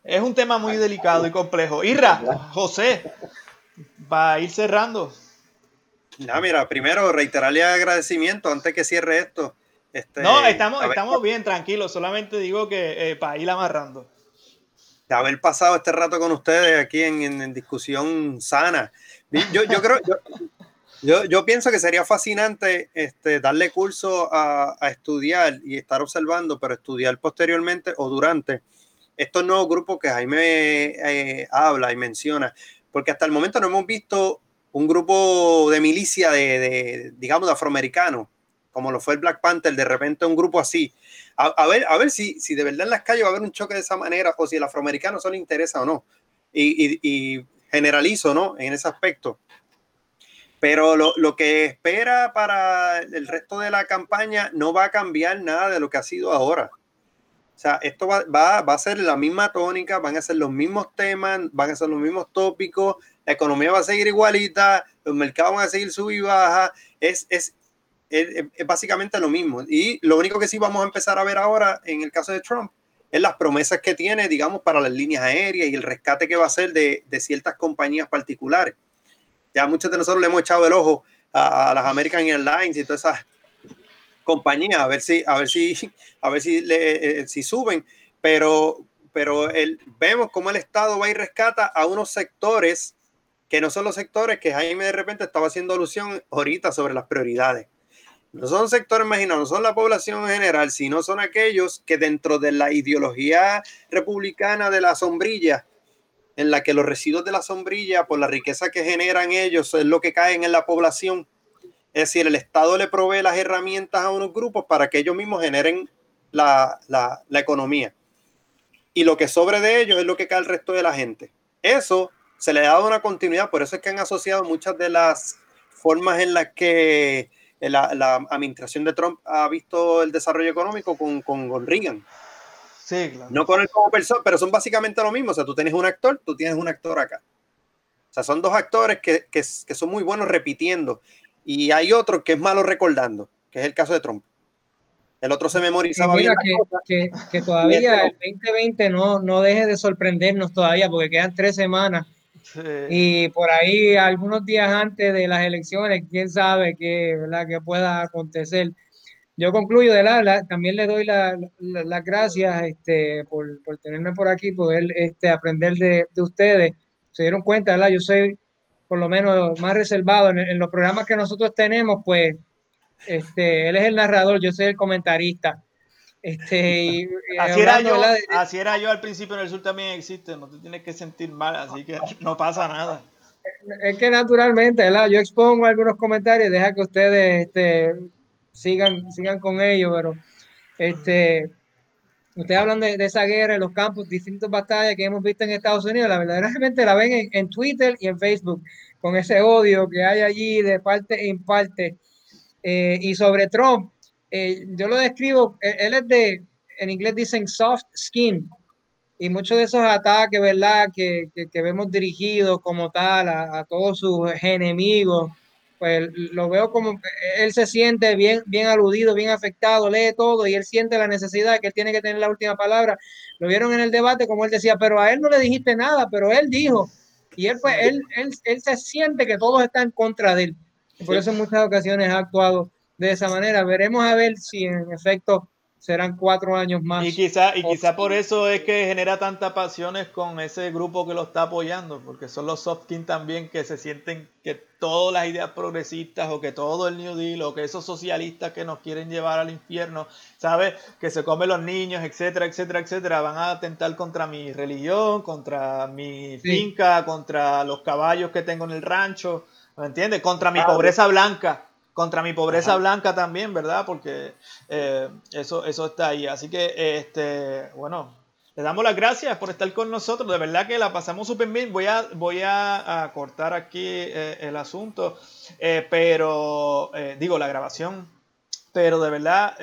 Es un tema muy delicado y complejo. Irra, José, va a ir cerrando. Ya, mira, primero reiterarle agradecimiento antes que cierre esto. Este, no, estamos, estamos bien, tranquilos. Solamente digo que eh, para ir amarrando haber pasado este rato con ustedes aquí en, discusión sana. Yo, yo creo, yo, yo, pienso que sería fascinante este, darle curso a, estudiar y estar observando, pero estudiar posteriormente o durante estos nuevos grupos que Jaime eh, habla y menciona, porque hasta el momento no hemos visto un grupo de milicia de, de digamos, de afroamericanos, como lo fue el Black Panther, de repente un grupo así a, ver, a ver si, si de verdad en las calles va a haber un choque de esa manera o si el afroamericano solo interesa o no. Y, y, generalizo, ¿no? En ese aspecto. Pero lo, lo, que espera para el resto de la campaña no va a cambiar nada de lo que ha sido ahora. O sea, esto va, va, va, a ser la misma tónica, van a ser los mismos temas, van a ser los mismos tópicos, la economía va a seguir igualita, los mercados van a seguir sub y baja. Es, es es, básicamente lo mismo. Y lo único que sí vamos a empezar a ver ahora en el caso de Trump es las promesas que tiene, digamos, para las líneas aéreas y el rescate que va a hacer de, de ciertas compañías particulares. Ya muchos de nosotros le hemos echado el ojo a, las American Airlines y todas esas compañías a ver si, a ver si, a ver si, le, eh, si suben, pero, pero el, vemos cómo el Estado va y rescata a unos sectores que no son los sectores que Jaime de repente estaba haciendo alusión ahorita sobre las prioridades no son sectores marginados, no son la población en general, sino son aquellos que dentro de la ideología republicana de la sombrilla, en la que los residuos de la sombrilla, por la riqueza que generan ellos, es lo que caen en la población. Es decir, el Estado le provee las herramientas a unos grupos para que ellos mismos generen la, la economía. Y lo que sobre de ellos es lo que cae al resto de la gente. Eso se le ha dado una continuidad, por eso es que han asociado muchas de las formas en las que la, administración de Trump ha visto el desarrollo económico con, con, Reagan. Sí, claro. No con él como persona, pero son básicamente lo mismo. O sea, tú tienes un actor, tú tienes un actor acá. O sea, son dos actores que, que, que son muy buenos repitiendo. Y hay otro que es malo recordando, que es el caso de Trump. El otro se memorizaba mira Que, que, todavía el 2020 no, no deje de sorprendernos todavía, porque quedan tres semanas y por ahí, algunos días antes de las elecciones, quién sabe qué, ¿verdad? qué pueda acontecer. Yo concluyo, de la, también le doy las la, gracias este, por, por, tenerme por aquí, poder este, aprender de, de, ustedes. Se dieron cuenta, ¿verdad? Yo soy por lo menos más reservado en, en los programas que nosotros tenemos, pues este, él es el narrador, yo soy el comentarista. Este, así, era yo, así era yo al principio en el sur también existe, no te tienes que sentir mal, así que no pasa nada. Es que naturalmente, ¿verdad? yo expongo algunos comentarios, deja que ustedes este, sigan, sigan con ellos, pero este, ustedes hablan de, esa guerra en los campos, distintas batallas que hemos visto en Estados Unidos, la verdaderamente la ven en, en Twitter y en Facebook, con ese odio que hay allí de parte en parte. Eh, y sobre Trump, eh, yo lo describo, él es de, en inglés dicen soft skin, y muchos de esos ataques, ¿verdad?, que, que, vemos dirigidos como tal a, todos sus enemigos, pues lo veo como él se siente bien, bien aludido, bien afectado, lee todo y él siente la necesidad que él tiene que tener la última palabra. Lo vieron en el debate, como él decía, pero a él no le dijiste nada, pero él dijo, y él, pues, él, él, él se siente que todos están en contra de él. Por eso en muchas ocasiones ha actuado de esa manera. Veremos a ver si en efecto serán cuatro años más. Y quizá, y quizá por eso es que genera tantas pasiones con ese grupo que lo está apoyando, porque son los softkin también que se sienten que todas las ideas progresistas o que todo el New Deal o que esos socialistas que nos quieren llevar al infierno, ¿sabes? Que se comen los niños, etcétera, etcétera, etcétera, van a atentar contra mi religión, contra mi finca, contra los caballos que tengo en el rancho, ¿me entiendes? Contra mi pobreza blanca contra mi pobreza blanca también, ¿verdad? Porque eh, eso, eso está ahí. Así que, este, bueno, le damos las gracias por estar con nosotros. De verdad que la pasamos súper bien. Voy a, voy a, cortar aquí eh, el asunto, eh, pero digo la grabación. Pero de verdad,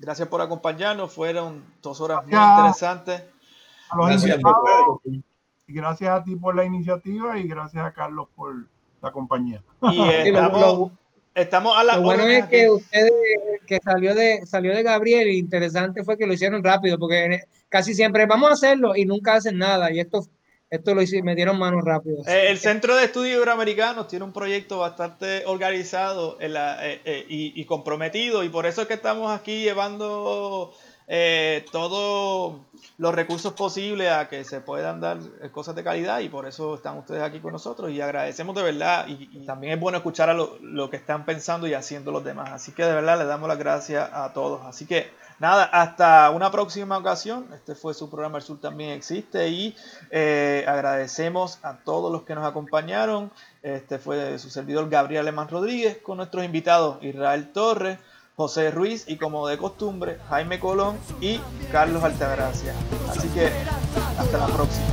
gracias por acompañarnos. Fueron dos horas muy interesantes. Gracias, gracias a ti por la iniciativa y gracias a Carlos por la compañía. Y estamos, Estamos a la Lo bueno es que ustedes, que salió de, salió de Gabriel, interesante fue que lo hicieron rápido, porque casi siempre vamos a hacerlo y nunca hacen nada. Y esto, esto lo hicieron, me dieron manos rápido. Eh, el Centro de Estudios Iberoamericanos tiene un proyecto bastante organizado en la, eh, eh, y, y, comprometido, y por eso es que estamos aquí llevando todo los recursos posibles a que se puedan dar cosas de calidad y por eso están ustedes aquí con nosotros y agradecemos de verdad y, también es bueno escuchar a lo, lo, que están pensando y haciendo los demás. Así que de verdad les damos las gracias a todos. Así que nada, hasta una próxima ocasión. Este fue su programa El Sur también existe y eh, agradecemos a todos los que nos acompañaron. Este fue su servidor Gabriel Alemán Rodríguez con nuestros invitados Israel Torres. José Ruiz y como de costumbre, Jaime Colón y Carlos Altagracia. Así que hasta la próxima.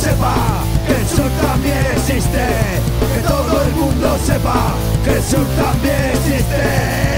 Sepa que el sur también existe. Que todo el mundo sepa que el sur también existe.